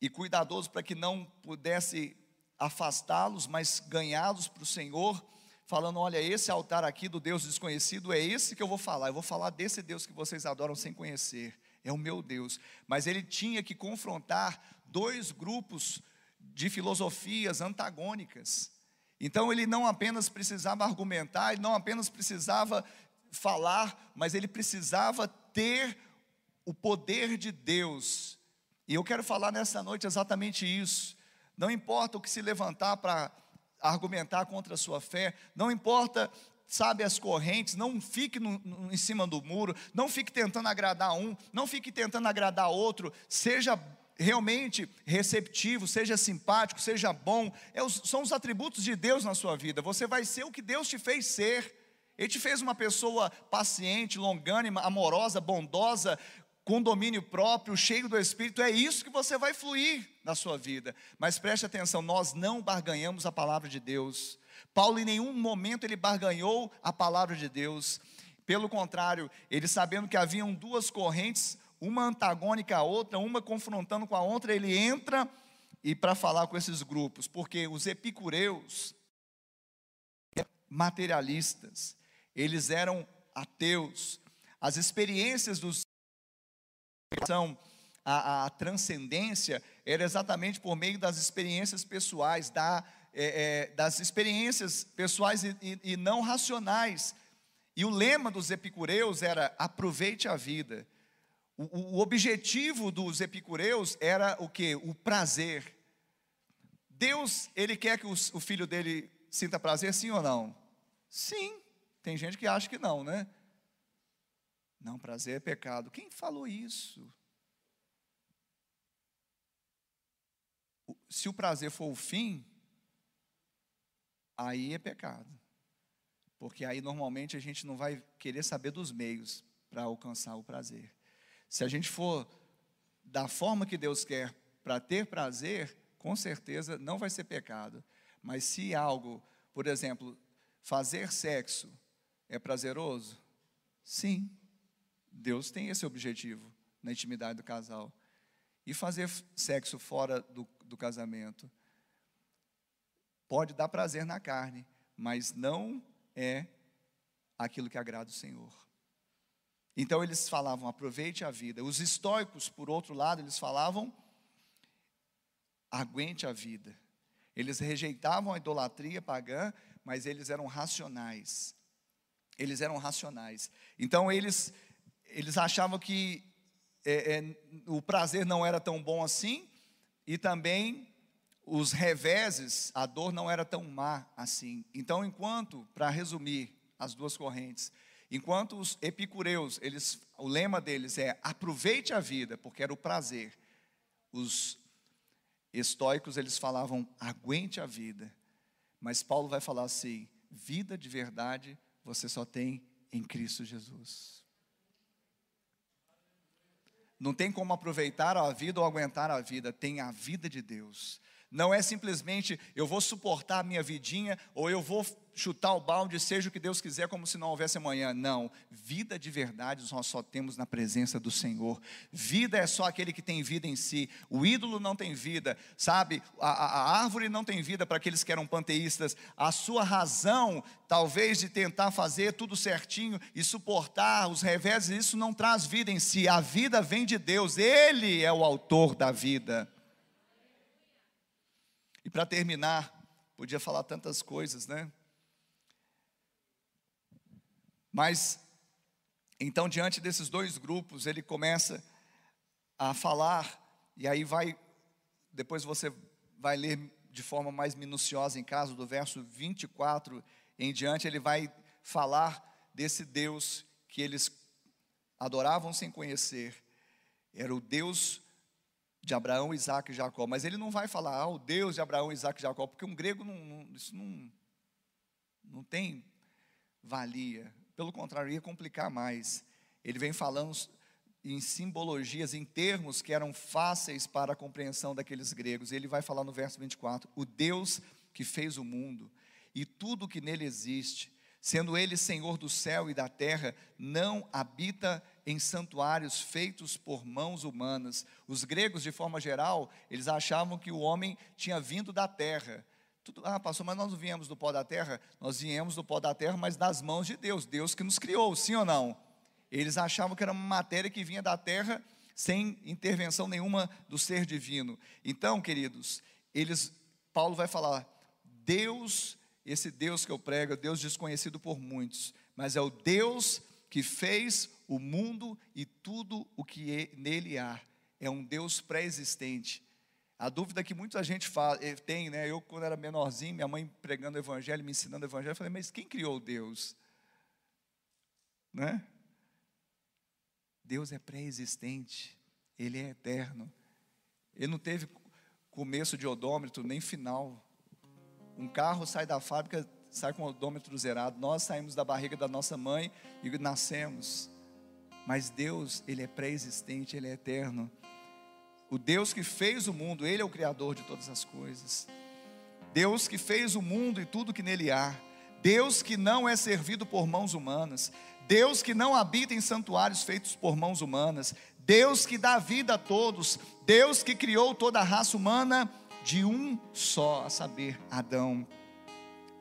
e cuidadoso para que não pudesse afastá-los, mas ganhá-los para o Senhor, falando: olha, esse altar aqui do Deus desconhecido é esse que eu vou falar. Eu vou falar desse Deus que vocês adoram sem conhecer. É o meu Deus. Mas ele tinha que confrontar dois grupos de filosofias antagônicas. Então ele não apenas precisava argumentar, ele não apenas precisava falar, mas ele precisava ter o poder de Deus. E eu quero falar nessa noite exatamente isso. Não importa o que se levantar para argumentar contra a sua fé, não importa, sabe, as correntes, não fique no, no, em cima do muro, não fique tentando agradar um, não fique tentando agradar outro, seja realmente receptivo, seja simpático, seja bom, é os, são os atributos de Deus na sua vida, você vai ser o que Deus te fez ser. Ele te fez uma pessoa paciente, longânima, amorosa, bondosa, com domínio próprio, cheio do Espírito, é isso que você vai fluir na sua vida. Mas preste atenção, nós não barganhamos a palavra de Deus. Paulo em nenhum momento ele barganhou a palavra de Deus. Pelo contrário, ele sabendo que haviam duas correntes, uma antagônica à outra, uma confrontando com a outra, ele entra e para falar com esses grupos, porque os epicureus materialistas, eles eram ateus. As experiências dos a, a transcendência era exatamente por meio das experiências pessoais, da, é, é, das experiências pessoais e, e, e não racionais. E o lema dos epicureus era aproveite a vida. O, o objetivo dos epicureus era o que? O prazer. Deus, ele quer que o, o filho dele sinta prazer, sim ou não? Sim. Tem gente que acha que não, né? Não, prazer é pecado. Quem falou isso? Se o prazer for o fim, aí é pecado. Porque aí normalmente a gente não vai querer saber dos meios para alcançar o prazer. Se a gente for da forma que Deus quer para ter prazer, com certeza não vai ser pecado. Mas se algo, por exemplo, fazer sexo é prazeroso? Sim. Deus tem esse objetivo na intimidade do casal. E fazer sexo fora do, do casamento pode dar prazer na carne, mas não é aquilo que agrada o Senhor. Então eles falavam, aproveite a vida. Os estoicos, por outro lado, eles falavam, aguente a vida. Eles rejeitavam a idolatria pagã, mas eles eram racionais. Eles eram racionais. Então eles eles achavam que é, é, o prazer não era tão bom assim, e também os reveses, a dor não era tão má assim. Então, enquanto, para resumir as duas correntes, enquanto os epicureus, eles, o lema deles é aproveite a vida, porque era o prazer. Os estoicos, eles falavam aguente a vida. Mas Paulo vai falar assim: vida de verdade você só tem em Cristo Jesus. Não tem como aproveitar a vida ou aguentar a vida, tem a vida de Deus. Não é simplesmente eu vou suportar a minha vidinha ou eu vou chutar o balde, seja o que Deus quiser, como se não houvesse amanhã. Não, vida de verdade nós só temos na presença do Senhor. Vida é só aquele que tem vida em si. O ídolo não tem vida, sabe? A, a, a árvore não tem vida para aqueles que eram panteístas. A sua razão, talvez, de tentar fazer tudo certinho e suportar os reveses, isso não traz vida em si. A vida vem de Deus, Ele é o autor da vida. Para terminar, podia falar tantas coisas, né? Mas, então, diante desses dois grupos, ele começa a falar, e aí vai, depois você vai ler de forma mais minuciosa em casa, do verso 24 em diante, ele vai falar desse Deus que eles adoravam sem conhecer, era o Deus de Abraão, Isaac e Jacó, mas ele não vai falar, ah, o Deus de Abraão, Isaac e Jacó, porque um grego não, não, isso não, não tem valia. Pelo contrário, ia complicar mais. Ele vem falando em simbologias, em termos que eram fáceis para a compreensão daqueles gregos. Ele vai falar no verso 24: o Deus que fez o mundo e tudo que nele existe, sendo ele Senhor do céu e da terra, não habita em santuários feitos por mãos humanas. Os gregos, de forma geral, eles achavam que o homem tinha vindo da terra, Tudo, ah, pastor, mas nós não viemos do pó da terra? Nós viemos do pó da terra, mas das mãos de Deus, Deus que nos criou, sim ou não? Eles achavam que era uma matéria que vinha da terra sem intervenção nenhuma do ser divino. Então, queridos, eles Paulo vai falar: Deus, esse Deus que eu prego, é Deus desconhecido por muitos, mas é o Deus que fez o mundo e tudo o que nele há. É um Deus pré-existente. A dúvida que muita gente fala, eh, tem, né? Eu, quando era menorzinho, minha mãe pregando o evangelho, me ensinando o evangelho, eu falei, mas quem criou Deus? Né? Deus é pré-existente, Ele é eterno. Ele não teve começo de odômetro, nem final. Um carro sai da fábrica, sai com o odômetro zerado. Nós saímos da barriga da nossa mãe e nascemos. Mas Deus, Ele é pré-existente, Ele é eterno. O Deus que fez o mundo, Ele é o Criador de todas as coisas. Deus que fez o mundo e tudo que nele há. Deus que não é servido por mãos humanas. Deus que não habita em santuários feitos por mãos humanas. Deus que dá vida a todos. Deus que criou toda a raça humana de um só, a saber, Adão.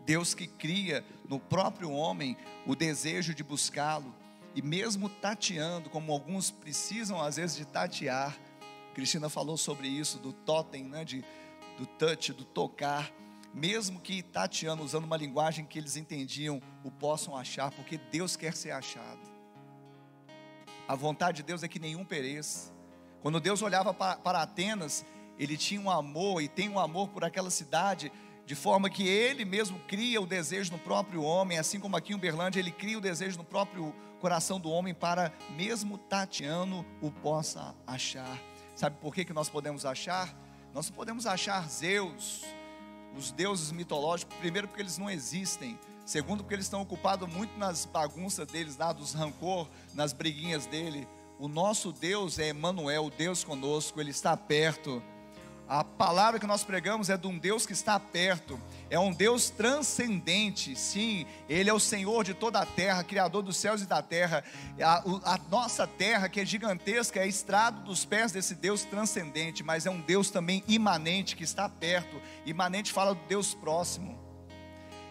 Deus que cria no próprio homem o desejo de buscá-lo, e mesmo tateando, como alguns precisam às vezes de tatear, Cristina falou sobre isso, do totem, né, de, do touch, do tocar, mesmo que tateando, usando uma linguagem que eles entendiam, o possam achar, porque Deus quer ser achado. A vontade de Deus é que nenhum pereça. Quando Deus olhava para, para Atenas, ele tinha um amor e tem um amor por aquela cidade, de forma que ele mesmo cria o desejo no próprio homem, assim como aqui em Uberlândia, ele cria o desejo no próprio coração do homem para, mesmo tateando, o possa achar. Sabe por que, que nós podemos achar? Nós podemos achar Zeus, os deuses mitológicos, primeiro porque eles não existem, segundo porque eles estão ocupados muito nas bagunças deles lá, dos rancor, nas briguinhas dele. O nosso Deus é Emmanuel, Deus conosco, Ele está perto. A palavra que nós pregamos é de um Deus que está perto, é um Deus transcendente, sim, Ele é o Senhor de toda a terra, Criador dos céus e da terra. A, a, nossa terra, que é gigantesca, é estrado dos pés desse Deus transcendente, mas é um Deus também imanente, que está perto. Imanente fala do Deus próximo.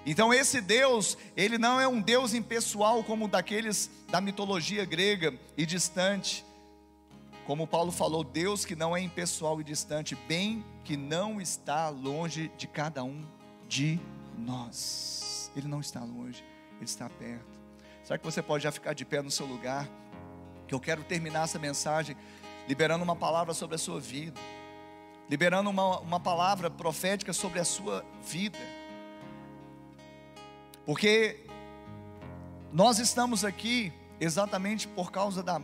Então, esse Deus, ele não é um Deus impessoal como daqueles da mitologia grega e distante como Paulo falou, Deus que não é impessoal e distante, bem que não está longe de cada um de nós. Ele não está longe, ele está perto. Será que você pode já ficar de pé no seu lugar? Que eu quero terminar essa mensagem liberando uma palavra sobre a sua vida, liberando uma, uma palavra profética sobre a sua vida, porque nós estamos aqui exatamente por causa da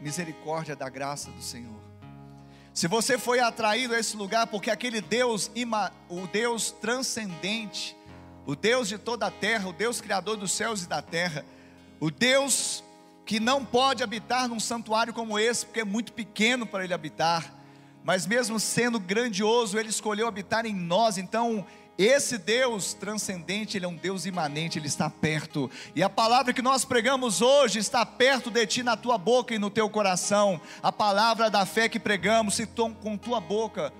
misericórdia da graça do Senhor. Se você foi atraído a esse lugar porque aquele Deus, o Deus transcendente, o Deus de toda a terra, o Deus criador dos céus e da terra, o Deus que não pode habitar num santuário como esse, porque é muito pequeno para ele habitar, mas mesmo sendo grandioso, ele escolheu habitar em nós, então esse Deus transcendente, Ele é um Deus imanente, Ele está perto. E a palavra que nós pregamos hoje está perto de ti, na tua boca e no teu coração. A palavra da fé que pregamos, se tu, com tua boca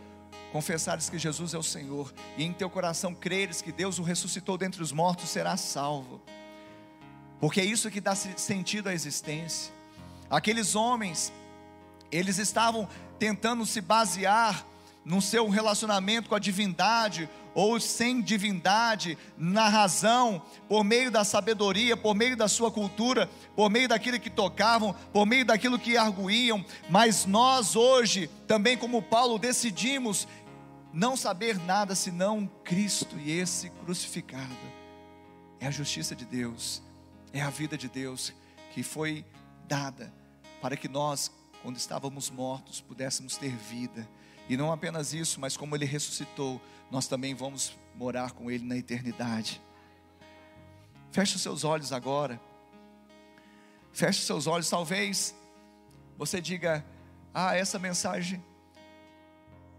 confessares que Jesus é o Senhor e em teu coração creres que Deus o ressuscitou dentre os mortos, serás salvo. Porque é isso que dá sentido à existência. Aqueles homens, eles estavam tentando se basear no seu relacionamento com a divindade ou sem divindade, na razão, por meio da sabedoria, por meio da sua cultura, por meio daquilo que tocavam, por meio daquilo que arguíam, mas nós hoje, também como Paulo, decidimos não saber nada senão Cristo e esse crucificado. É a justiça de Deus, é a vida de Deus que foi dada para que nós, quando estávamos mortos, pudéssemos ter vida. E não apenas isso, mas como ele ressuscitou, nós também vamos morar com ele na eternidade. Feche os seus olhos agora. Feche os seus olhos, talvez você diga: "Ah, essa mensagem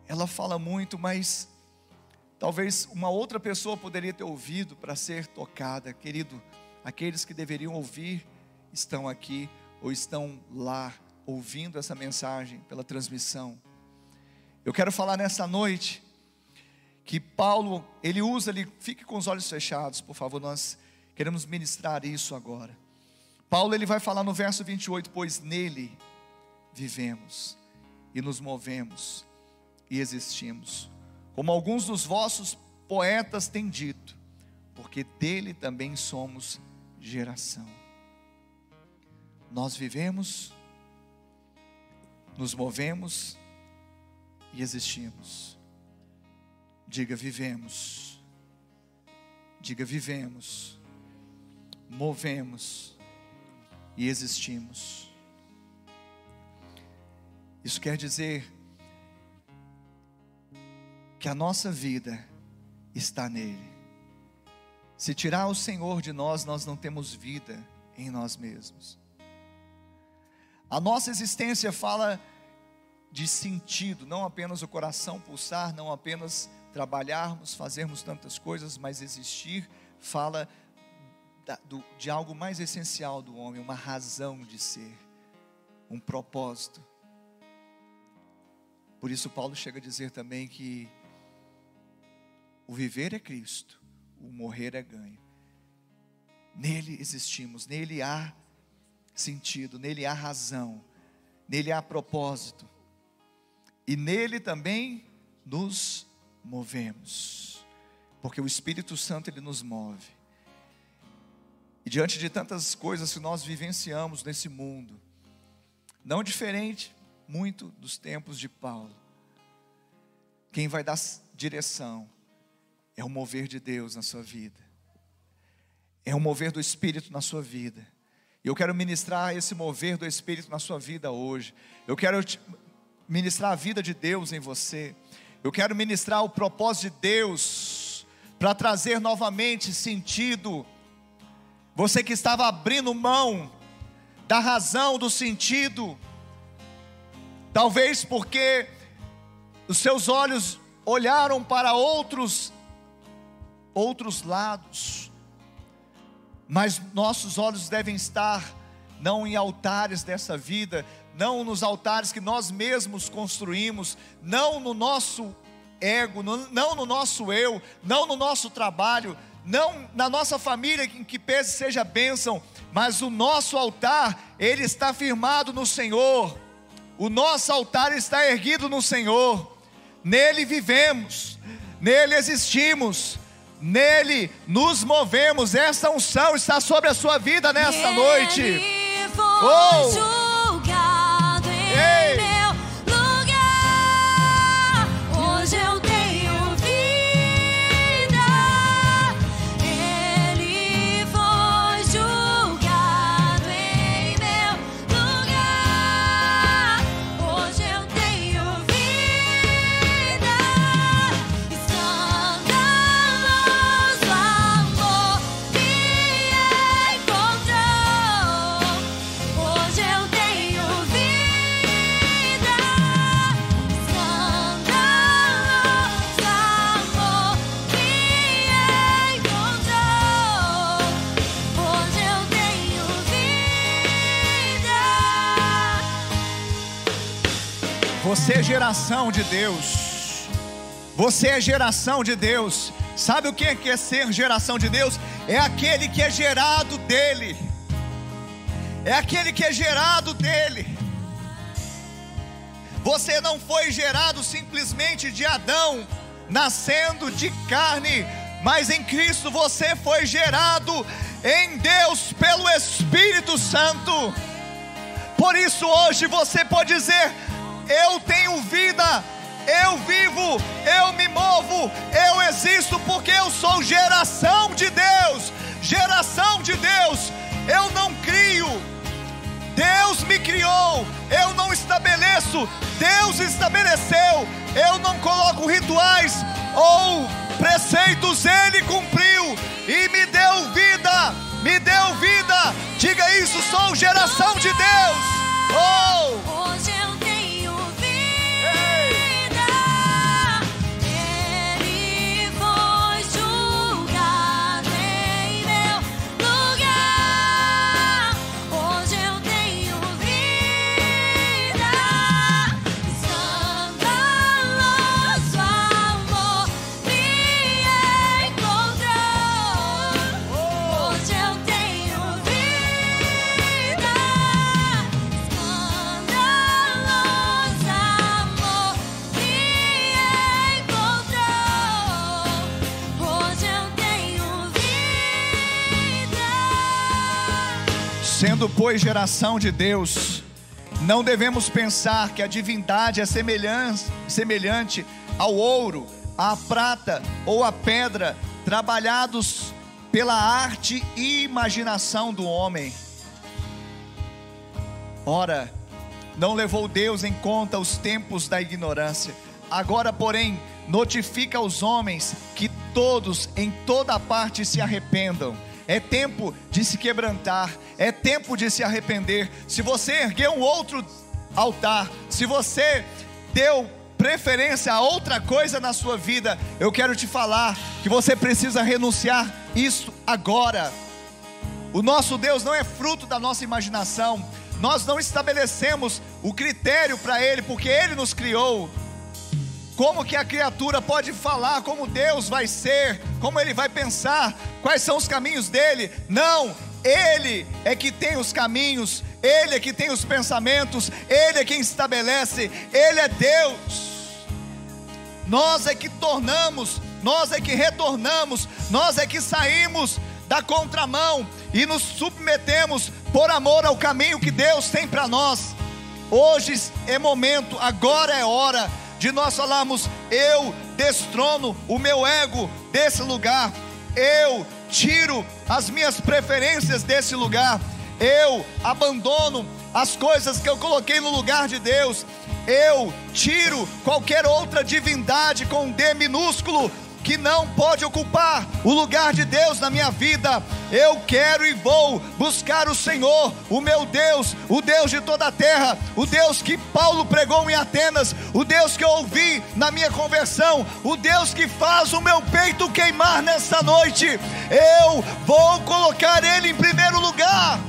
ela fala muito, mas talvez uma outra pessoa poderia ter ouvido para ser tocada". Querido, aqueles que deveriam ouvir estão aqui ou estão lá ouvindo essa mensagem pela transmissão. Eu quero falar nessa noite que Paulo, ele usa ali, fique com os olhos fechados, por favor, nós queremos ministrar isso agora. Paulo ele vai falar no verso 28, pois nele vivemos e nos movemos e existimos, como alguns dos vossos poetas têm dito, porque dele também somos geração. Nós vivemos, nos movemos e existimos. Diga vivemos. Diga vivemos. Movemos e existimos. Isso quer dizer que a nossa vida está nele. Se tirar o Senhor de nós, nós não temos vida em nós mesmos. A nossa existência fala de sentido, não apenas o coração pulsar, não apenas trabalharmos, fazermos tantas coisas, mas existir fala da, do, de algo mais essencial do homem, uma razão de ser, um propósito. Por isso, Paulo chega a dizer também que o viver é Cristo, o morrer é ganho. Nele existimos, nele há sentido, nele há razão, nele há propósito, e nele também nos movemos, porque o Espírito Santo ele nos move. E diante de tantas coisas que nós vivenciamos nesse mundo, não diferente muito dos tempos de Paulo, quem vai dar direção é o mover de Deus na sua vida, é o mover do Espírito na sua vida. Eu quero ministrar esse mover do Espírito na sua vida hoje. Eu quero ministrar a vida de Deus em você. Eu quero ministrar o propósito de Deus para trazer novamente sentido. Você que estava abrindo mão da razão, do sentido, talvez porque os seus olhos olharam para outros outros lados. Mas nossos olhos devem estar não em altares dessa vida, não nos altares que nós mesmos construímos, não no nosso ego, não no nosso eu, não no nosso trabalho, não na nossa família em que pese seja bênção, mas o nosso altar, ele está firmado no Senhor, o nosso altar está erguido no Senhor, nele vivemos, nele existimos, nele nos movemos, essa unção está sobre a sua vida nesta noite. Oh! Ei! Você é geração de Deus. Você é geração de Deus. Sabe o que é ser geração de Deus? É aquele que é gerado dele. É aquele que é gerado dele. Você não foi gerado simplesmente de Adão, nascendo de carne, mas em Cristo você foi gerado em Deus pelo Espírito Santo. Por isso hoje você pode dizer: eu tenho vida, eu vivo, eu me movo, eu existo, porque eu sou geração de Deus, geração de Deus, eu não crio, Deus me criou, eu não estabeleço, Deus estabeleceu, eu não coloco rituais ou preceitos, Ele cumpriu e me deu vida, me deu vida, diga isso, sou geração de Deus, oh! Sendo, pois, geração de Deus, não devemos pensar que a divindade é semelhante, ao ouro, à prata ou à pedra, trabalhados pela arte e imaginação do homem. Ora, não levou Deus em conta os tempos da ignorância. Agora, porém, notifica aos homens que todos em toda parte se arrependam. É tempo de se quebrantar, é tempo de se arrepender. Se você ergueu um outro altar, se você deu preferência a outra coisa na sua vida, eu quero te falar que você precisa renunciar isso agora. O nosso Deus não é fruto da nossa imaginação, nós não estabelecemos o critério para Ele, porque Ele nos criou. Como que a criatura pode falar como Deus vai ser, como Ele vai pensar, quais são os caminhos dele? Não, Ele é que tem os caminhos, Ele é que tem os pensamentos, Ele é quem estabelece, Ele é Deus. Nós é que tornamos, nós é que retornamos, nós é que saímos da contramão e nos submetemos por amor ao caminho que Deus tem para nós. Hoje é momento, agora é hora de nós falarmos: eu destrono o meu ego desse lugar, eu tiro as minhas preferências desse lugar, eu abandono as coisas que eu coloquei no lugar de Deus, eu tiro qualquer outra divindade com D minúsculo que não pode ocupar o lugar de Deus na minha vida. Eu quero e vou buscar o Senhor, o meu Deus, o Deus de toda a terra, o Deus que Paulo pregou em Atenas, o Deus que eu ouvi na minha conversão, o Deus que faz o meu peito queimar nessa noite. Eu vou colocar Ele em primeiro lugar,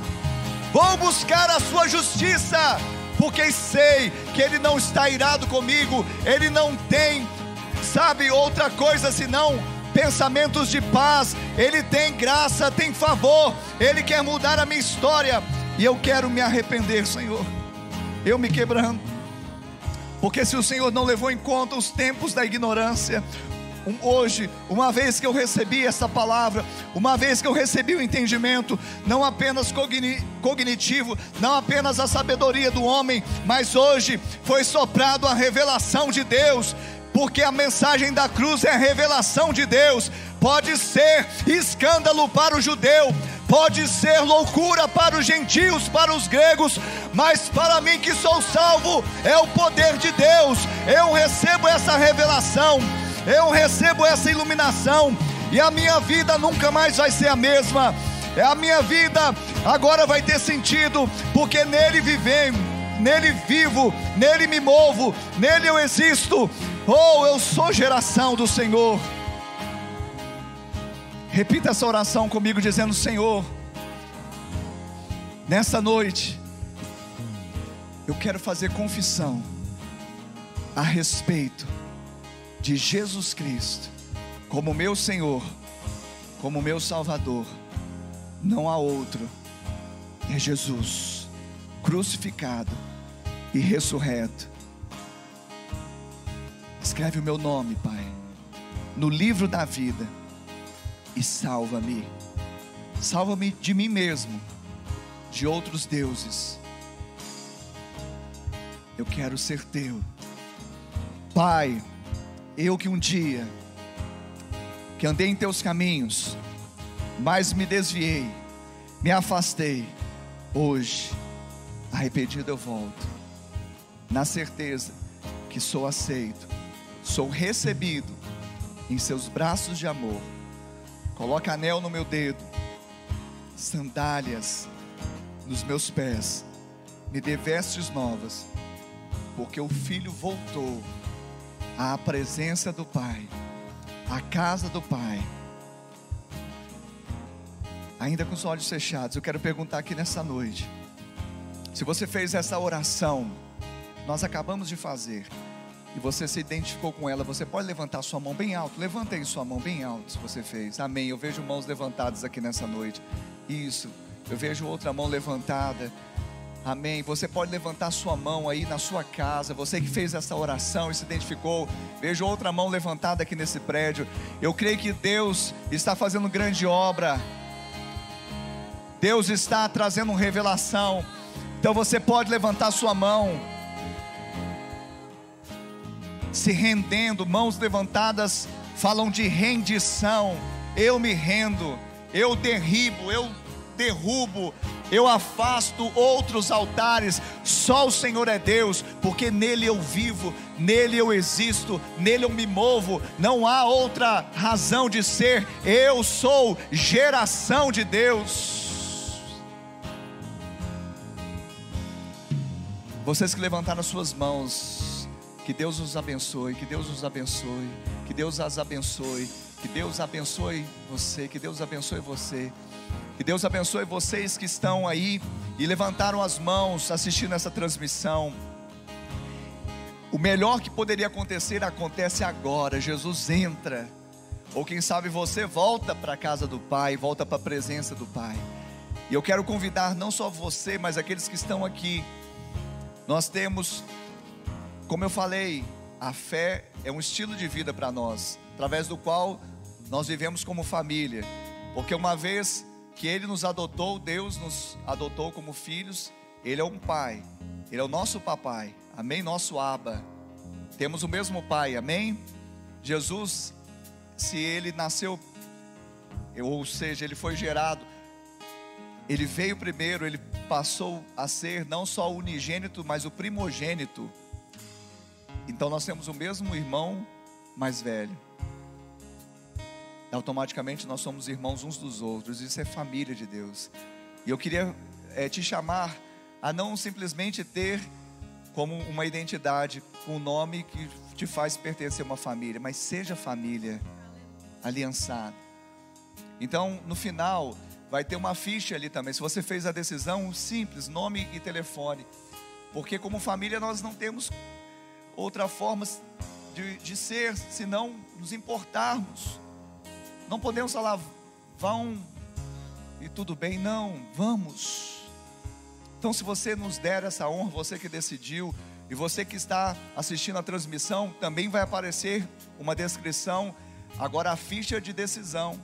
vou buscar a Sua justiça porque sei que Ele não está irado comigo, Ele não tem sabe outra coisa senão pensamentos de paz. Ele tem graça, tem favor. Ele quer mudar a minha história. E eu quero me arrepender, Senhor. Eu me quebrando. Porque se o Senhor não levou em conta os tempos da ignorância, hoje, uma vez que eu recebi essa palavra, uma vez que eu recebi o entendimento, não apenas cognitivo, não apenas a sabedoria do homem, mas hoje foi soprado a revelação de Deus porque a mensagem da cruz é a revelação de Deus. Pode ser escândalo para o judeu, pode ser loucura para os gentios, para os gregos, mas para mim que sou salvo, é o poder de Deus. Eu recebo essa revelação, eu recebo essa iluminação, e a minha vida nunca mais vai ser a mesma. É a minha vida agora vai ter sentido, porque nele vivemos, nele vivo, nele me movo, nele eu existo. Oh, eu sou geração do Senhor. Repita essa oração comigo, dizendo: Senhor, nessa noite, eu quero fazer confissão a respeito de Jesus Cristo, como meu Senhor, como meu Salvador. Não há outro, é Jesus, crucificado e ressurreto Escreve o meu nome, Pai, no livro da vida e salva-me. Salva-me de mim mesmo, de outros deuses. Eu quero ser teu. Pai, eu que um dia que andei em teus caminhos, mas me desviei, me afastei, hoje, arrependido eu volto, na certeza que sou aceito sou recebido em seus braços de amor. Coloca anel no meu dedo, sandálias nos meus pés, me dê vestes novas, porque o filho voltou à presença do Pai, à casa do Pai. Ainda com os olhos fechados, eu quero perguntar aqui nessa noite: se você fez essa oração, nós acabamos de fazer e você se identificou com ela, você pode levantar sua mão bem alto. Levanta aí sua mão bem alto se você fez. Amém. Eu vejo mãos levantadas aqui nessa noite. Isso. Eu vejo outra mão levantada. Amém. Você pode levantar sua mão aí na sua casa. Você que fez essa oração e se identificou. Vejo outra mão levantada aqui nesse prédio. Eu creio que Deus está fazendo grande obra. Deus está trazendo revelação. Então você pode levantar sua mão, se rendendo, mãos levantadas falam de rendição. Eu me rendo, eu derribo, eu derrubo, eu afasto outros altares. Só o Senhor é Deus, porque nele eu vivo, nele eu existo, nele eu me movo. Não há outra razão de ser. Eu sou geração de Deus. Vocês que levantaram as suas mãos, que Deus os abençoe, que Deus os abençoe, que Deus as abençoe, que Deus abençoe você, que Deus abençoe você. Que Deus abençoe vocês que estão aí e levantaram as mãos assistindo essa transmissão. O melhor que poderia acontecer acontece agora. Jesus entra. Ou quem sabe você volta para a casa do Pai, volta para a presença do Pai. E eu quero convidar não só você, mas aqueles que estão aqui nós temos, como eu falei, a fé é um estilo de vida para nós, através do qual nós vivemos como família. Porque uma vez que Ele nos adotou, Deus nos adotou como filhos, Ele é um pai, Ele é o nosso papai, amém? Nosso Aba. Temos o mesmo pai, amém? Jesus, se Ele nasceu, ou seja, Ele foi gerado, Ele veio primeiro, Ele passou a ser não só o unigênito, mas o primogênito. Então nós temos o mesmo irmão mais velho. Automaticamente nós somos irmãos uns dos outros. Isso é família de Deus. E eu queria é, te chamar a não simplesmente ter como uma identidade, um nome que te faz pertencer a uma família, mas seja família aliançada. Então, no final, vai ter uma ficha ali também. Se você fez a decisão, simples, nome e telefone. Porque como família nós não temos outra forma de, de ser, senão nos importarmos. Não podemos falar, vão e tudo bem, não, vamos. Então, se você nos der essa honra, você que decidiu, e você que está assistindo a transmissão, também vai aparecer uma descrição, agora a ficha de decisão.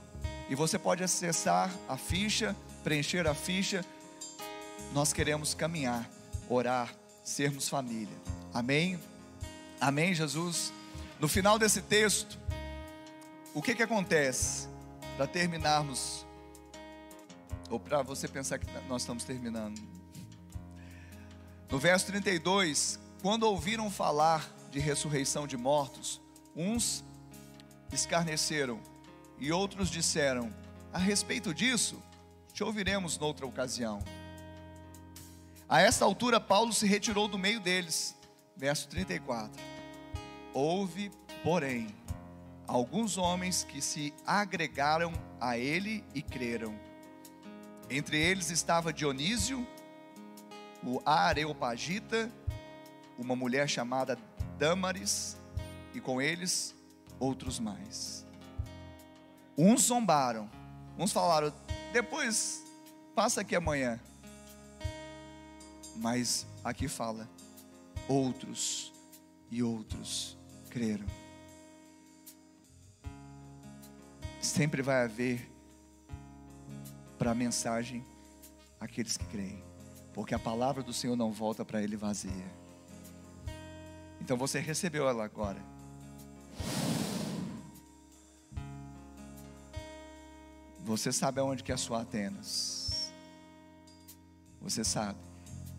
E você pode acessar a ficha, preencher a ficha. Nós queremos caminhar, orar, sermos família. Amém? Amém, Jesus? No final desse texto, o que que acontece? Para terminarmos, ou para você pensar que nós estamos terminando. No verso 32, quando ouviram falar de ressurreição de mortos, uns escarneceram e outros disseram: A respeito disso, te ouviremos noutra ocasião. A esta altura, Paulo se retirou do meio deles. Verso 34. Houve, porém, alguns homens que se agregaram a ele e creram. Entre eles estava Dionísio, o Areopagita, uma mulher chamada Damaris, e com eles outros mais. Uns zombaram, uns falaram, depois passa aqui amanhã. Mas aqui fala, outros e outros creram. Sempre vai haver para a mensagem aqueles que creem, porque a palavra do Senhor não volta para ele vazia. Então você recebeu ela agora. Você sabe aonde que é a sua Atenas. Você sabe.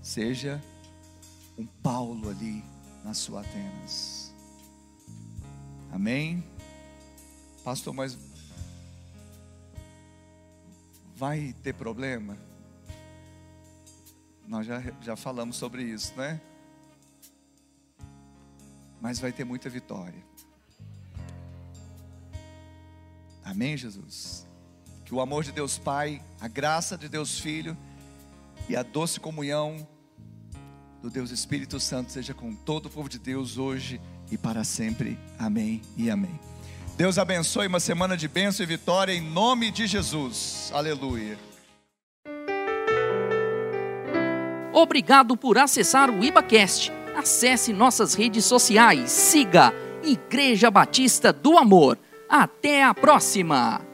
Seja um Paulo ali na sua Atenas. Amém? Pastor, mas vai ter problema? Nós já, já falamos sobre isso, né? Mas vai ter muita vitória. Amém, Jesus? Que o amor de Deus Pai, a graça de Deus Filho e a doce comunhão do Deus Espírito Santo seja com todo o povo de Deus hoje e para sempre. Amém e amém. Deus abençoe uma semana de bênção e vitória em nome de Jesus. Aleluia. Obrigado por acessar o IbaCast. Acesse nossas redes sociais. Siga Igreja Batista do Amor. Até a próxima!